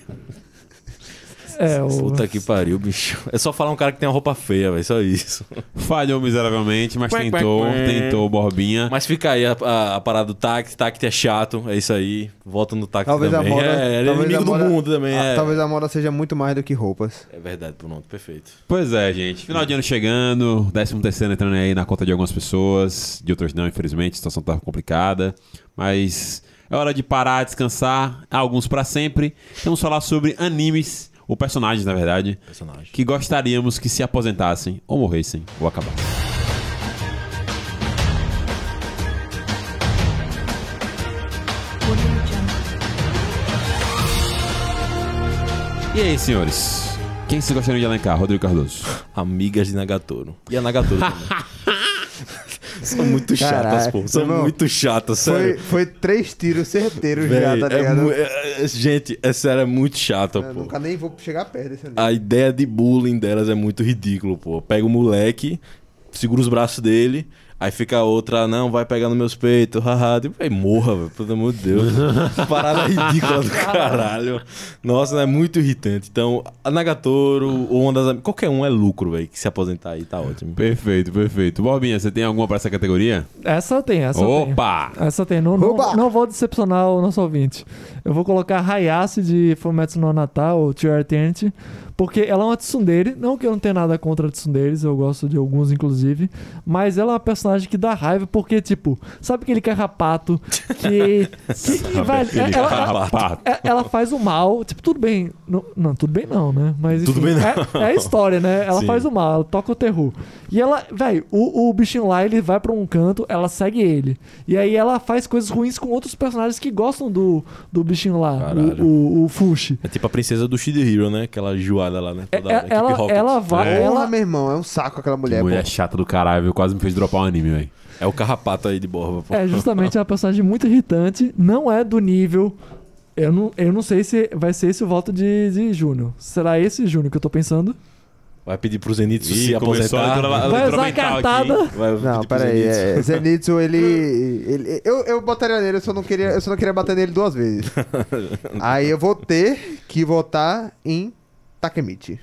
É, o... Puta que pariu, bicho. É só falar um cara que tem uma roupa feia, velho. Só isso. Falhou miseravelmente, mas Quack, tentou, quack. tentou, Borbinha. Mas fica aí a, a- a parada do Tact. Tact é chato, é isso aí. Volta no Tact Talvez a também. moda. é, ele é talvez inimigo a moda- do mundo também. ah, é. Talvez a moda seja muito mais do que roupas. É verdade, pronto, perfeito. Pois é, gente. Final de ano chegando, 13 terceiro entrando aí na conta de algumas pessoas, de outras não, infelizmente, a situação tá complicada. Mas é hora de parar, descansar, alguns pra sempre. Vamos falar sobre animes, ou personagens, na verdade, Personagem. que gostaríamos que se aposentassem, ou morressem, ou acabassem. E aí, senhores? Quem se gostariam de elencar? Rodrigo Cardoso. Amigas de Nagatoro. E a Nagatoro também. São muito chatas, pô. São muito chatas, Foi, sério. foi três tiros certeiros já, Véi, tá é ligado? é- é- gente, é sério, é muito chata, Eu pô. nunca nem vou chegar perto desse. A ideia de bullying delas é muito ridículo, pô. Pega o moleque, segura os braços dele, aí fica a outra, não, vai pegar nos meus peitos, haha. Tipo, aí morra, velho, pelo amor de Deus. Parada ridícula do caralho. Nossa, é muito irritante. Então, a Nagatoro ou uma das Qualquer um é lucro, velho, que se aposentar aí tá ótimo. Perfeito, perfeito. Borbinha, você tem alguma pra essa categoria? Essa tem, essa tem. Opa! Essa tem. Não, não, não vou decepcionar o nosso ouvinte. Eu vou colocar Hayase de Fumetsu no Natal, ou Tio Eternity, porque ela é uma tsundere. Não que eu não tenha nada contra tsunderes, eu gosto de alguns, inclusive. Mas ela é uma personagem que dá raiva, porque, tipo, sabe aquele carrapato que. que velho, Aquele ela, ela, carrapato. é- ela faz o mal. Tipo, tudo bem. Não, não, tudo bem não, né? Mas Tudo enfim, bem não. É, é a história, né? Ela Sim. faz o mal, ela toca o terror. E ela, velho, o, o bichinho lá, ele vai pra um canto, ela segue ele. E aí ela faz coisas ruins com outros personagens que gostam do, do bichinho lá, Caralho. o, o, o Fushi. É tipo a princesa do Shid Hero, né? Aquela joada lá, né? É- Toda é- ela, Rocket. ela vai. Porra, Ela, meu irmão, é um saco aquela mulher, mulher pô. chata do caralho, viu? quase me fez dropar um anime, velho. É o carrapato aí de borba, pô. é justamente uma personagem muito irritante. Não é do nível Eu não, eu não sei se vai ser esse o voto de, de Júnior. Será esse Júnior que eu tô pensando? Vai pedir pro Zenitsu Ih, se a aposentar. Vai usar a cartada. Vai Não, peraí. Zenitsu. É, Zenitsu, ele. ele eu, eu botaria nele, eu só, não queria, eu só não queria bater nele duas vezes. Aí eu vou ter que votar em Takemichi.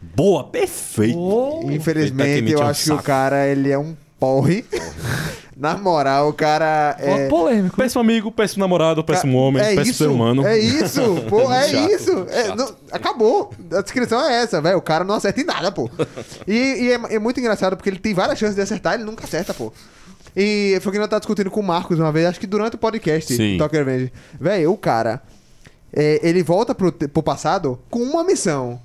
Boa, perfeito. Oh, Infelizmente, Takemichi eu é um acho que o cara, ele é um porre. Na moral, o cara é. polêmico. Péssimo amigo, péssimo namorado, péssimo homem, é péssimo isso, ser humano. É isso, pô, é Chato, isso. É, não- acabou. A descrição é essa, velho. O cara não acerta em nada, pô. E, e é, é muito engraçado porque ele tem várias chances de acertar, ele nunca acerta, pô. E foi que eu tava discutindo com o Marcos uma vez, acho que durante o podcast, Sim. Talker Revenge. Velho, o cara, é, ele volta pro, pro passado com uma missão.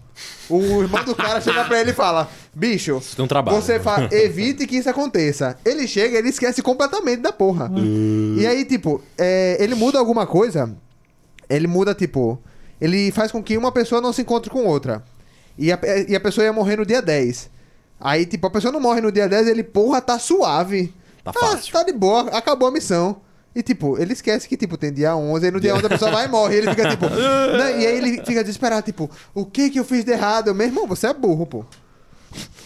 O irmão do cara chega pra ele e fala: Bicho, um trabalho. você fa- evite que isso aconteça. Ele chega, ele esquece completamente da porra. E aí, tipo, é, ele muda alguma coisa. Ele muda, tipo. Ele faz com que uma pessoa não se encontre com outra. E a, e a pessoa ia morrer no dia 10. Aí, tipo, a pessoa não morre no dia 10, ele, porra, tá suave. Tá Ah, fácil. tá de boa, acabou a missão. E, tipo, ele esquece que, tipo, tem dia 11, aí no dia 11 a pessoa vai e morre. E ele fica, tipo... né? E aí ele fica desesperado, tipo... O que que eu fiz de errado? Meu irmão, você é burro, pô.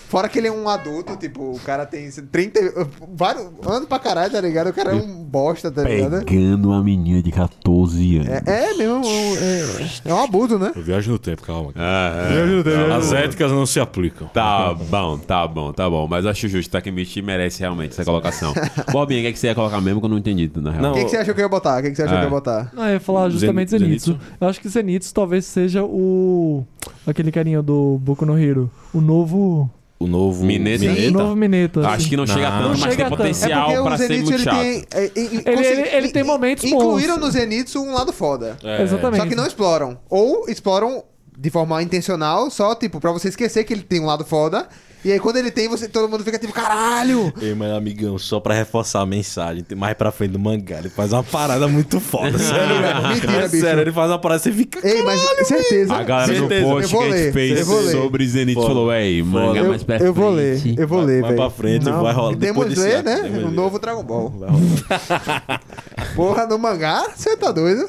Fora que ele é um adulto, tipo... O cara tem 30... Vários anos pra caralho, tá ligado? O cara é um bosta, tá ligado? Pegando uma menina de 14 anos. É, é mesmo... É, é um abuso, né? Eu viajo no tempo, calma. Ah, é. As éticas não se aplicam. Tá bom, tá bom, tá bom. Mas acho justo, Takemichi merece realmente essa colocação. Bobinha, o que, é que você ia colocar mesmo que eu não entendi, na real? Não, O que, que você achou que eu ia botar? O que, que você achou É. que eu ia botar? Não, eu ia falar justamente Zen- Zenitsu. Zenitsu. Eu acho que Zenitsu talvez seja o. aquele carinha do Boku no Hero. O novo. O novo Mineta. O novo Mineta. Acho que não, chega Não. tanto, Não mas chega tem tanto. potencial é pra o ser muito ele chato. tem... é, é, Ele- ele- ele tem momentos bons. Incluíram no Zenitsu um lado foda. É. Exatamente. Só que não exploram. Ou exploram de forma intencional, só, tipo, pra você esquecer que ele tem um lado foda. E aí, quando ele tem, você, todo mundo fica tipo, caralho! Ei, mas amigão, só pra reforçar a mensagem, tem mais pra frente do mangá, ele faz uma parada muito foda, sério, velho. Mentira, é bicho. sério, ele faz uma parada, você fica... Ei, mas certeza. A galera no certeza. post Eu vou que a gente ler, fez eu vou ler. sobre Foda. falou, ei, manga eu, mais pra eu vou ler, frente. eu vou Vai- ler, vai velho. pra frente, vai rolar. Temos depois desse ler, né? O novo Dragon Ball. Vai. Porra, no mangá, você tá doido?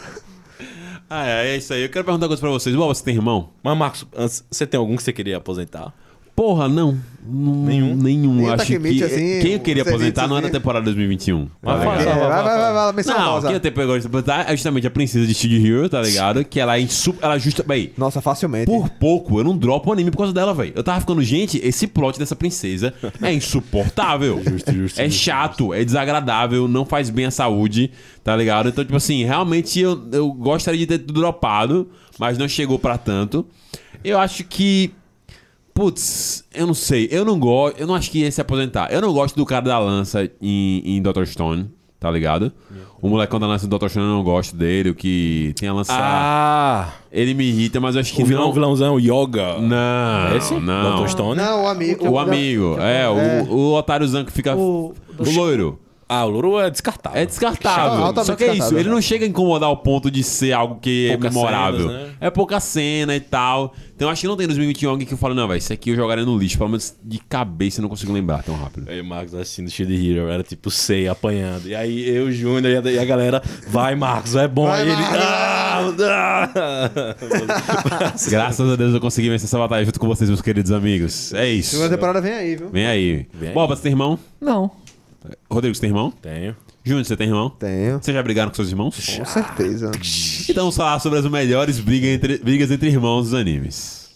Ah, é, é isso aí. Eu quero perguntar uma coisa pra vocês. Bob, você tem irmão? Mas, Marcos, você tem algum que você queria aposentar? Porra, não. Nenhum? Nenhum. Acho Takemichi, que assim, quem eu queria aposentar não é da assim. temporada 2021. Mas tá? É, vai, vai, vai, vai, Não, quem eu tenho pegou de aposentar é justamente a princesa de Steel Hero, tá ligado? Que ela é insu... Ela justa... Bem, Nossa, facilmente. por pouco eu não dropo o anime por causa dela, velho. Eu tava ficando, gente, esse plot dessa princesa é insuportável. Justo, justo, É justo, chato, é desagradável, não faz bem à saúde, tá ligado? Então, tipo assim, realmente eu, eu gostaria de ter dropado, mas não chegou pra tanto. Eu acho que. Putz, eu não sei. Eu não gosto. Eu não acho que ia se aposentar. Eu não gosto do cara da lança em, em Dr. Stone, tá ligado? O molecão da lança do Dr. Stone eu não gosto dele, o que tem a lança. Ah! Ele me irrita, mas eu acho que O vilão, não. o vilãozão, Yoga. Não, Esse? não. Dr. Stone? Não, o amigo. O amigo, é, É. O, o otáriozão que fica. O- O, loiro. Ah, o Louro é descartável. É descartável. Só que é isso, ele não chega a incomodar ao ponto de ser algo que Poucas é memorável. cenas, né? É pouca cena e tal. Então eu acho que não tem 2021 alguém que eu falo, não, velho, isso aqui eu jogaria no lixo. Pelo menos de cabeça eu não consigo lembrar tão rápido. Aí o Marcos assistindo Shield Hero, era tipo sei apanhando. E aí eu, o Júnior e a, galera, vai Marcos, é bom. Vai, aí ele. Ah, ah. Graças a Deus eu consegui vencer essa batalha junto com vocês, meus queridos amigos. É isso. Segunda temporada vem aí, viu? Vem aí. Vem aí. Boba, você tem irmão? Não. Rodrigo, você tem irmão? Tenho. Júnior, você tem irmão? Tenho. Vocês já brigaram com seus irmãos? Com certeza. Então vamos falar sobre as melhores brigas entre, brigas entre irmãos dos animes.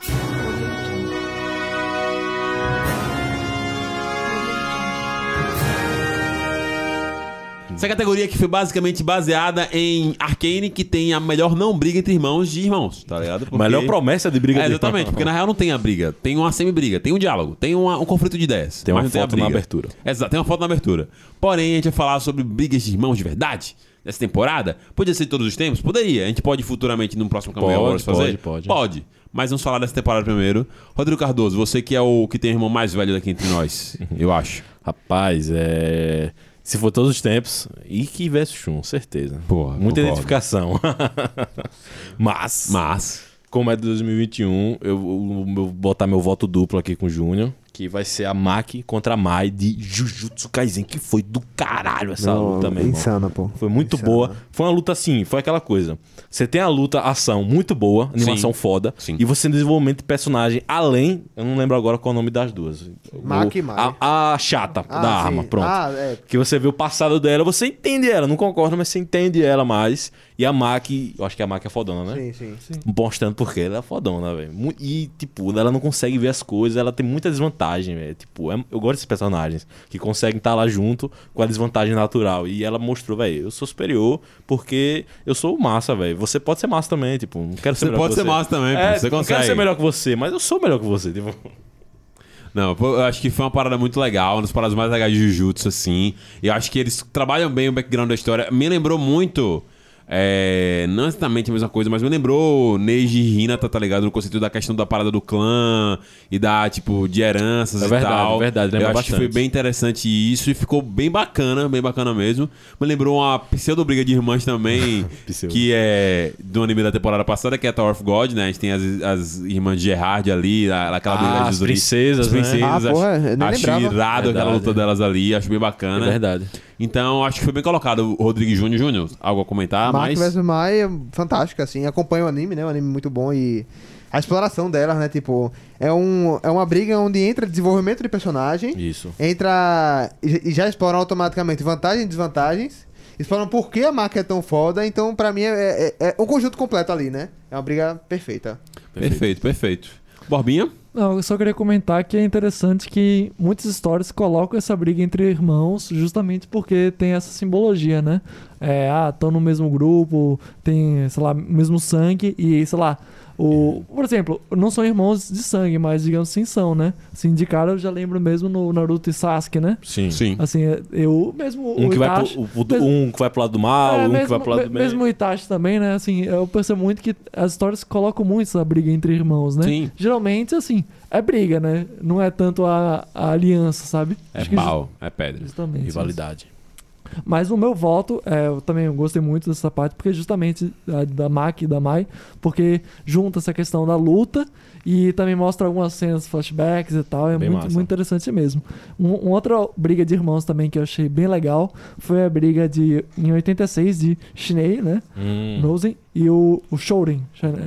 Essa categoria que foi basicamente baseada em Arcane, que tem a melhor não briga entre irmãos de irmãos, tá ligado? Porque- Melhor promessa de briga É, de exatamente, porque na real não tem a briga, tem uma semi-briga, tem um diálogo, tem uma- um conflito de ideias. Tem uma foto na briga. abertura. Exato, tem uma foto na abertura. Porém, a gente vai falar sobre brigas de irmãos de verdade nessa temporada. Podia ser de todos os tempos? Poderia. A gente pode futuramente, num próximo Campeão Pode, Awards, fazer? pode, pode. Pode. Mas vamos falar dessa temporada primeiro. Rodrigo Cardoso, você que é o que tem o irmão mais velho daqui entre nós, eu acho. Rapaz, é. Se for todos os tempos, Ikki versus Shun, certeza. Porra, Muita concordo. identificação. Mas, Mas. como é de 2021, eu, eu vou botar meu voto duplo aqui com o Júnior, que vai ser a Maki contra a Mai de Jujutsu Kaisen, que foi do caralho essa Não, luta, irmão. Insana, pô. Foi muito Insana. boa. Foi uma luta assim, foi aquela coisa. Você tem a luta, ação muito boa, animação Sim. foda. Sim. E você tem desenvolvimento de personagem além. Eu não lembro agora qual é o nome das duas. Maki e Mai. A, a chata Ah, da sim. arma, pronto. Ah, é. Que você vê o passado dela, você entende ela. Não concorda, mas você entende ela mais. E a Maki, eu acho que a Maki é fodona, né? Sim, sim. mostrando porque ela é fodona, velho. E, tipo, ela não consegue ver as coisas, ela tem muita desvantagem, velho. Tipo, é- eu gosto desses personagens que conseguem estar lá junto com a desvantagem natural. E ela mostrou, velho, eu sou superior porque eu sou massa, velho. Você pode ser massa também, tipo, não quero ser Você melhor pode que ser massa também, pô, É, você não quero consegue. ser melhor que você, mas eu sou melhor que você, tipo. Não, pô, eu acho que foi uma parada muito legal, uma das paradas mais legais de Jujutsu, assim. E eu acho que eles trabalham bem o background da história. Me lembrou muito. É, não exatamente a mesma coisa, mas me lembrou Neji Hinata, tá ligado? No conceito da questão da parada do clã e da, tipo, de heranças É e verdade, tal. é verdade, Eu acho que foi bem interessante isso e ficou bem bacana, bem bacana mesmo. Me lembrou uma pseudo-briga de irmãs também, que é do anime da temporada passada, que é Tower of God, né? A gente tem as, as irmãs de Gerard ali, aquela briga Ah, de as princesas, as né? princesas. Ah, acho- porra, eu nem acho lembrava. irado aquela Verdade. luta delas ali, acho bem É bacana. verdade. Então, acho que foi bem colocado. O Rodrigo Júnior, Júnior, algo a comentar, Mark mas... vs Mai é fantástico, assim. Acompanha o anime, né? Um anime muito bom e a exploração delas, né? Tipo, é, um, é uma briga onde entra desenvolvimento de personagem, Isso. entra e já exploram automaticamente vantagens e desvantagens. Exploram por que a marca é tão foda, então pra mim é, é, é um conjunto completo ali, né? É uma briga perfeita. Perfeito, perfeito. Borbinha? Não, eu só queria comentar que é interessante que muitas histórias colocam essa briga entre irmãos justamente porque tem essa simbologia, né? É, ah, estão no mesmo grupo, tem, sei lá, mesmo sangue e, sei lá, o, por exemplo, não são irmãos de sangue, mas digamos assim são, né? Assim, de cara eu já lembro mesmo no Naruto e Sasuke, né? Sim. Sim. Assim, eu mesmo Um o que, vai Itachi- pro, o- o- mesmo- um que vai pro lado do mal, é, um mesmo, que vai pro lado do bem. mesmo o Itachi também, né? Assim, eu percebo muito que as histórias colocam muito essa briga entre irmãos, né? Sim. Geralmente, assim, é briga, né? Não é tanto a, a aliança, sabe? É Acho pau, é pedra. Justamente. Rivalidade. Mas o meu voto, é, eu também gostei muito dessa parte, porque justamente a da Maki e da Mai, porque junta essa questão da luta e também mostra algumas cenas, flashbacks e tal. É Bem muito, massa. muito interessante mesmo. Um, uma outra briga de irmãos também que eu achei bem legal foi a briga de em 86 de Shinei, né? Hum. Nozen e o, o Shorin,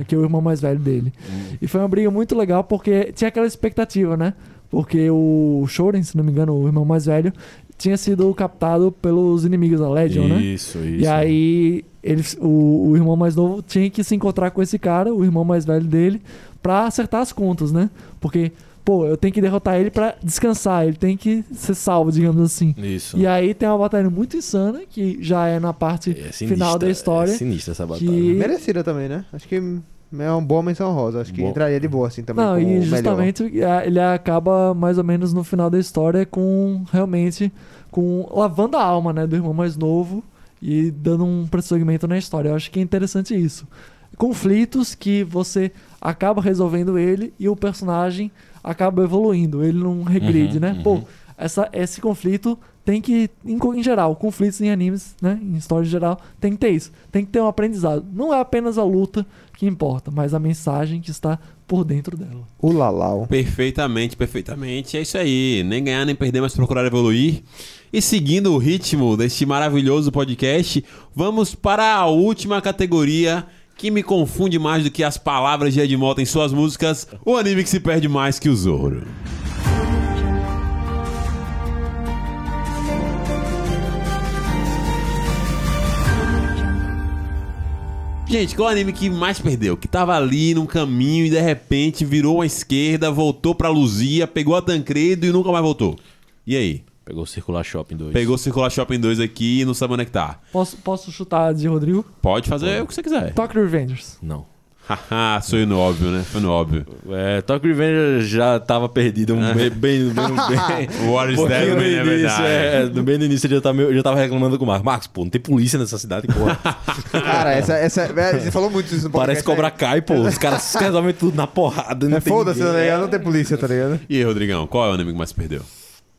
que é o irmão mais velho dele. Hum. E foi uma briga muito legal porque tinha aquela expectativa, né? Porque o Shorin, se não me engano, o irmão mais velho, tinha sido captado pelos inimigos da Legion, né? Isso, isso. E aí eles, o, o irmão mais novo tinha que se encontrar com esse cara, o irmão mais velho dele, pra acertar as contas, né? Porque, pô, eu tenho que derrotar ele pra descansar, ele tem que ser salvo, digamos assim. Isso. E aí tem uma batalha muito insana, que já é na parte É sinistra, final da história. É sinistra essa batalha. que- Merecida também, né? Acho que é uma boa menção rosa. Acho que Boa. entraria de boa, assim, também. Não, e melhor. justamente é, ele acaba mais ou menos no final da história com realmente com lavando a alma, né, do irmão mais novo e dando um prosseguimento na história. Eu acho que é interessante isso. Conflitos que você acaba resolvendo ele e o personagem acaba evoluindo, ele não regride, Uhum, né? uhum. Pô, essa, esse conflito tem que, em, em geral, conflitos em animes, né? Em história em geral, tem que ter isso. Tem que ter um aprendizado. Não é apenas a luta que importa, mas a mensagem que está por dentro dela. O Lalau. Perfeitamente, perfeitamente. É isso aí. Nem ganhar, nem perder, mas procurar evoluir. E seguindo o ritmo deste maravilhoso podcast, vamos para a última categoria que me confunde mais do que as palavras de Edmota em suas músicas, o anime que se perde mais que o Zoro. Gente, qual é o anime que mais perdeu? Que tava ali num caminho e de repente virou à esquerda, voltou pra Luzia, pegou a Tancredo e nunca mais voltou. E aí? Pegou o Circular Shopping 2. Pegou o Circular Shopping 2 aqui e não sabe onde é que tá. Posso, posso chutar de Rodrigo? Pode fazer o que você quiser. Tokyo Revengers. Não. Haha, sou no óbvio, né? Foi no óbvio. É, Tokyo Revenge já tava perdido um bem, bem, bem, bem. What is that, no É início, verdade. é, no bem no início eu já tava, eu já tava reclamando com o Marcos. Marcos, pô, não tem polícia nessa cidade, porra. Cara, essa, essa. é, Você falou muito isso no Parece podcast, Cobra né? Kai, pô. Os caras resolvem tudo na porrada. Não É foda-se, tá ligado? Não tem polícia, tá ligado? E aí, Rodrigão, qual é o que mais perdeu?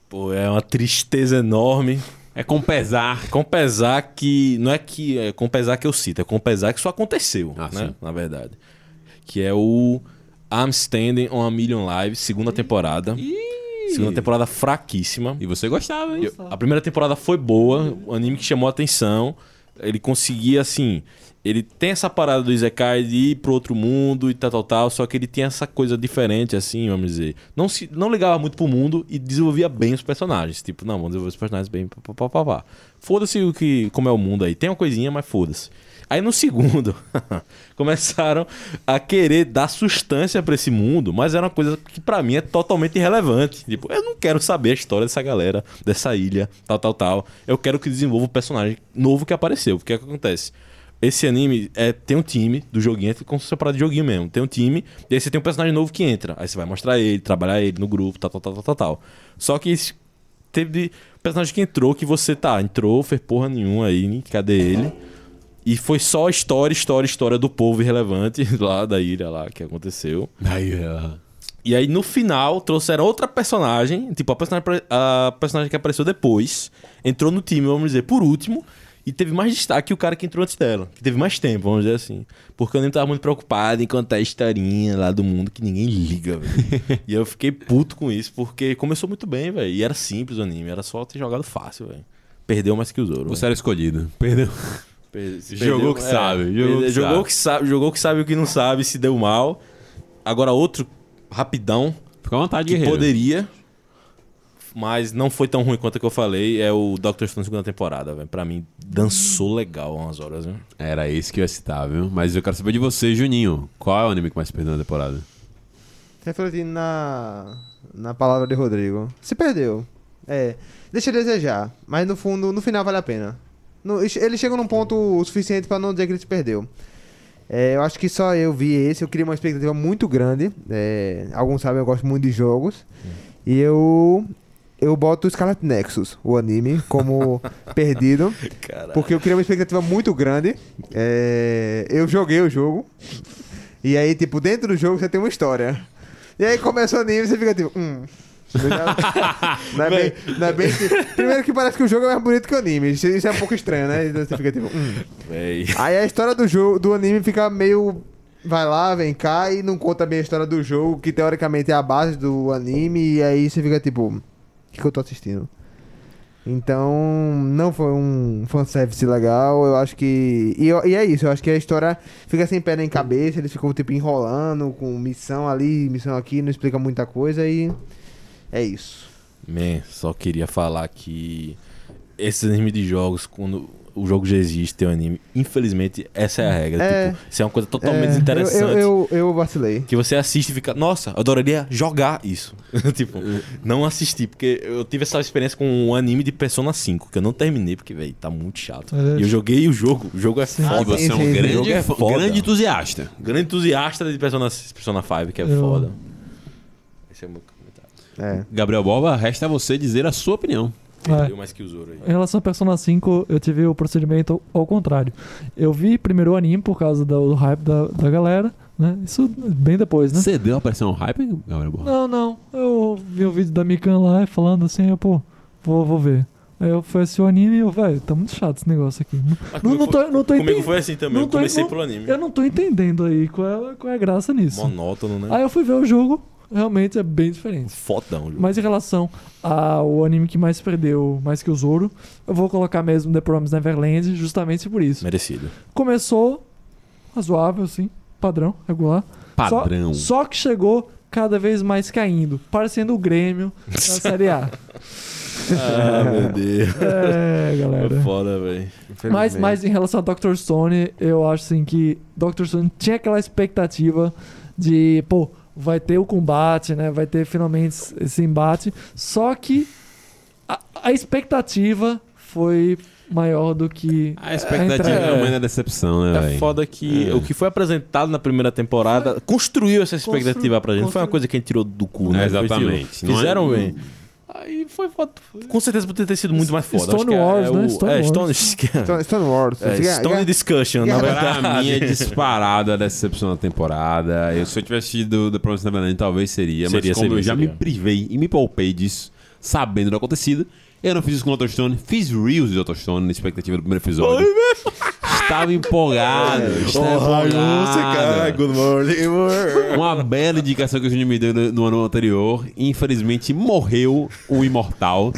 Pô, é uma tristeza enorme. É com pesar. Com pesar que. Não é que. É com pesar que eu cito, é com pesar que isso aconteceu, Ah, né? sim. Na verdade. Que é o I'm Standing on a Million Lives, segunda temporada. Segunda temporada fraquíssima. E você gostava, hein? Eu- a primeira temporada foi boa, o anime que chamou a atenção. Ele conseguia, assim. Ele tem essa parada do Isekai de ir pro outro mundo e tal, tal, tal. Só que ele tinha essa coisa diferente, assim, vamos dizer. Não, se, não ligava muito pro mundo e desenvolvia bem os personagens. Tipo, não, vamos desenvolver os personagens bem. Pá, pá, pá, pá. Foda-se o que, como é o mundo aí. Tem uma coisinha, mas foda-se. Aí no segundo, começaram a querer dar sustância pra esse mundo, mas era uma coisa que pra mim é totalmente irrelevante. Tipo, eu não quero saber a história dessa galera, dessa ilha, tal, tal, tal. Eu quero que desenvolva o personagem novo que apareceu. Porque é o que acontece? Esse anime é, tem um time do joguinho, é como se fosse parada de joguinho mesmo. Tem um time, e aí você tem um personagem novo que entra. Aí você vai mostrar ele, trabalhar ele no grupo, tal, tal, tal, tal, tal. tal. Só que esse teve personagem que entrou que você tá, entrou, fez porra nenhuma aí, cadê ele? E foi só história, história, história do povo irrelevante lá da ilha lá que aconteceu. Aí, é. E aí no final trouxeram outra personagem, tipo a personagem, a personagem que apareceu depois, entrou no time, vamos dizer, por último, e teve mais destaque que o cara que entrou antes dela, que teve mais tempo, vamos dizer assim. Porque eu nem tava muito preocupado em contar a historinha lá do mundo que ninguém liga, velho. e eu fiquei puto com isso, porque começou muito bem, velho. E era simples o anime, era só ter jogado fácil, velho. Perdeu mais que o Zoro. Você era escolhido. Perdeu. velho. Per- Jogou que sabe, jogou que jogou sabe. que sabe, jogou que sabe o que não sabe, se deu mal. Agora outro rapidão Fica à vontade, que guerreiro. poderia, mas não foi tão ruim quanto o que eu falei, é o Doctor Stone segunda temporada, velho. Pra mim, dançou legal umas horas, viu? Era esse que eu ia citar, viu? Mas eu quero saber de você, Juninho. Qual é o anime que mais perdeu na temporada? Refletindo na, na palavra de Rodrigo. Se perdeu. É. Deixa a desejar. Mas no fundo, no final vale a pena. No- ele chega num ponto o suficiente pra não dizer que ele se perdeu. É, eu acho que só eu vi esse. Eu queria uma expectativa muito grande. É, alguns sabem, eu gosto muito de jogos. E eu. Eu boto o Scarlet Nexus, o anime, como perdido. Caralho. Porque eu queria uma expectativa muito grande. É, eu joguei o jogo. E aí, tipo, dentro do jogo você tem uma história. E aí começa o anime e você fica tipo, hum. não, é bem, não é bem Primeiro que parece que o jogo é mais bonito que o anime. Isso, é um pouco estranho, né? Então você fica tipo, hum. Aí a história do jogo, do anime fica meio. Vai lá, vem cá e não conta bem a história do jogo, que teoricamente é a base do anime, e aí você fica tipo, que, eu tô assistindo? Então, não foi um fanservice legal, eu acho que. E, e é isso, eu acho que a história fica sem pé nem cabeça, eles ficam tipo enrolando com missão ali, missão aqui, não explica muita coisa e. É isso. Man, só queria falar que esses animes de jogos, quando o jogo já existe, tem um anime, infelizmente, essa é a regra. É. Tipo, isso é uma coisa totalmente É, desinteressante. Eu, eu, eu, eu vacilei. Que você assiste e fica, nossa, eu adoraria jogar isso. tipo, não assistir, porque eu tive essa experiência com um anime de Persona 5, que eu não terminei, porque, velho, tá muito chato. É. E eu joguei o jogo, o jogo é Sim. foda. E você é um sim, sim. O jogo grande, é grande entusiasta. Grande entusiasta de Persona, Persona 5, que é Eu- foda. Esse é o meu comentário. É. Gabriel Boba, resta você dizer a sua opinião. É. Deu mais que o Zoro aí. Em relação a Persona 5, eu tive o procedimento ao contrário. Eu vi primeiro o anime por causa do, do hype da, da galera, né? Isso bem depois, né? Você deu a pressão hype, Gabriel? Não, não. Eu vi o vídeo da Mikan lá falando assim, eu, pô, vou, vou ver. Aí eu fui assistir o anime e eu, velho, tá muito chato esse negócio aqui. Não, não, tô, não tô Comigo entendendo. foi assim também, não eu comecei não- pelo anime. Eu não tô entendendo aí qual é, qual é a graça nisso. Monótono, né? Aí eu fui ver o jogo, realmente é bem diferente. Fodão jogo. Mas em relação ao anime que mais perdeu, mais que o Zoro, eu vou colocar mesmo The Promised Neverland, justamente por isso. Merecido. Começou razoável, assim, padrão, regular. Padrão. Só, só que chegou cada vez mais caindo, parecendo o Grêmio na Série A. Ah, meu Deus. É, É galera. foda, velho. Mas, mas em relação a Dr. Stone, eu acho assim que Dr. Stone tinha aquela expectativa de, pô, vai ter o combate, né? Vai ter finalmente esse embate. Só que a, a expectativa foi maior do que. A expectativa é a mãe da decepção, né, É velho? foda que É. o que foi apresentado na primeira temporada construiu essa expectativa Constru- pra gente. Não foi uma constru- coisa que a gente tirou do cu, É, né? Exatamente. tipo, é- Fizeram bem. Aí foi foda. Com certeza poderia ter sido muito mais foda. Stone Acho que é- Wars, é né? o- Stone é, Wars. Stone, Stone, Stone Wars. é, Stone fica- Discussion, na verdade. Pra mim é disparada a decepção da temporada. Eu, se eu tivesse tido The Promised Neverland, talvez seria. Seria, mas como seria, eu já seria. me privei e me poupei disso, sabendo do acontecido, eu não fiz isso com o Dr. Stone. Fiz Reels de Dr. Stone na expectativa do primeiro episódio. Estava empolgado. Estava empolgado. good morning, world. Uma bela indicação que o Júnior me deu no, no ano anterior. Infelizmente, morreu o imortal.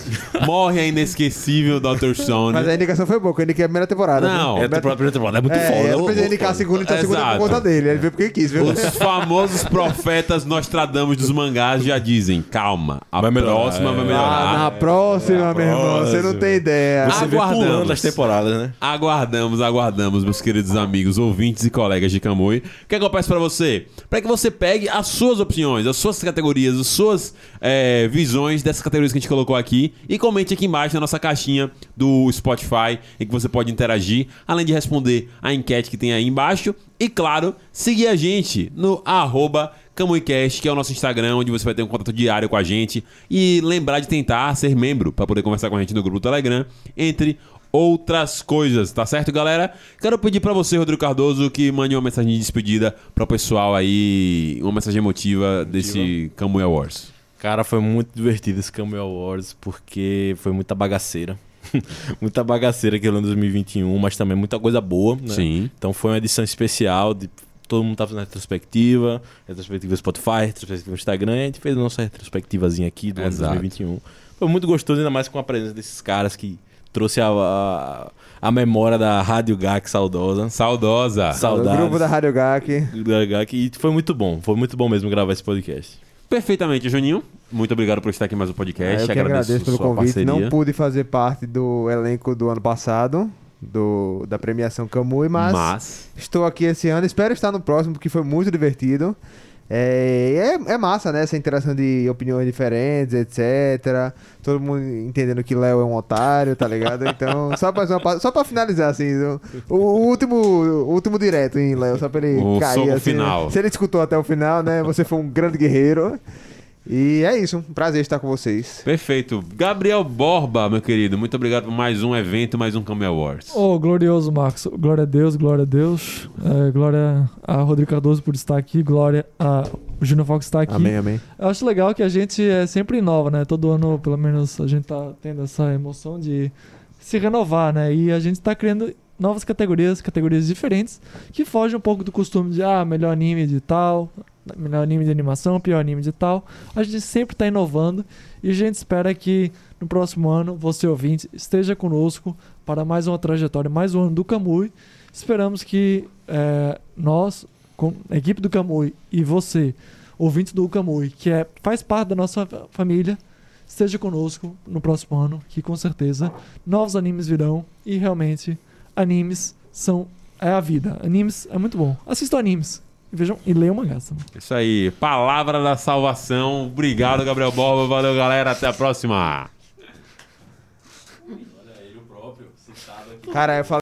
Morre a inesquecível Dr. Stone. Mas a indicação foi boa, que eu indiquei a primeira temporada. Não? É, a primeira temporada é muito É, foda. eu não ô, precisei indicar a segunda, então a segunda é Exato. por conta dele. Ele veio porque quis, viu? Os famosos profetas Nostradamus dos mangás já dizem: calma, a Vai próxima é. vai Ah, melhorar. na próxima, meu irmão, você não próxima. tem ideia. Você Aguardamos. as temporadas, né? Aguardamos, aguardamos, meus queridos amigos, ouvintes e colegas de Camui. O que é que eu peço pra você? Pra que você pegue as suas opiniões, as suas categorias, as suas é, visões dessas categorias que a gente colocou aqui e comente aqui embaixo na nossa caixinha do Spotify em que você pode interagir, além de responder a enquete que tem aí embaixo. E claro, seguir a gente no arroba CamuiCast, que é o nosso Instagram, onde você vai ter um contato diário com a gente. E lembrar de tentar ser membro para poder conversar com a gente no grupo do Telegram, entre outras coisas, tá certo, galera? Quero pedir pra você, Rodrigo Cardoso, que mande uma mensagem de despedida pro pessoal aí, uma mensagem emotiva desse Camui Awards. Cara, foi muito divertido esse Camel Awards porque foi muita bagaceira. muita bagaceira aquele ano 2021, mas também muita coisa boa, né? Sim. Então foi uma edição especial de todo mundo tá fazendo retrospectiva, retrospectiva Spotify, retrospectiva Instagram, a gente fez a nossa retrospectivazinha aqui do ano Exato. 2021. Foi muito gostoso, ainda mais com a presença desses caras que trouxe a, a, a memória da Rádio GAC saudosa. Saudosa. Sa- O Saudades. grupo da Rádio GAC. Da GAC, e foi muito bom, foi muito bom mesmo gravar esse podcast. Perfeitamente, Juninho. Muito obrigado por estar aqui em mais um podcast. É, eu que agradeço pelo sua convite. parceria. Não pude fazer parte do elenco do ano passado, do, da premiação Camui, mas, Mas, estou aqui esse ano. Espero estar no próximo, porque foi muito divertido. É, é, é massa, né? Essa interação de opiniões diferentes, etc. Todo mundo entendendo que Léo é um otário, tá ligado? Então, só pra, pra, só pra finalizar, assim, o, o último, o último direto em Léo, só pra ele O cair assim. final. Se ele escutou até o final, né? Você foi um grande guerreiro. E é isso, um prazer estar com vocês. perfeito. Gabriel Borba, meu querido, muito obrigado por mais um evento, mais um Camel Awards. Oh, glorioso, Marcos. Glória a Deus, glória a Deus. É, glória a Rodrigo Cardoso por estar aqui. Glória a Júnior Fox estar aqui. Amém, amém. Eu acho legal que a gente é sempre inova, né? Todo ano, pelo menos, a gente tá tendo essa emoção de se renovar, né? E a gente tá criando novas categorias, categorias diferentes, que fogem um pouco do costume de, ah, melhor anime de tal, melhor anime de animação, pior anime de tal. A gente sempre tá inovando e a gente espera que no próximo ano, você ouvinte, esteja conosco para mais uma trajetória, mais um ano do Kamui. Esperamos que eh, nós, com a equipe do Kamui e você, ouvinte do Kamui, que é, faz parte da nossa fa- família, esteja conosco no próximo ano, que com certeza novos animes virão e realmente animes são é a vida. Animes é muito bom. Assistam animes e vejam e leiam mangás também. Isso aí, palavra da salvação. Obrigado, Gabriel Borba. Valeu, galera. Até a próxima. Cara, eu falei.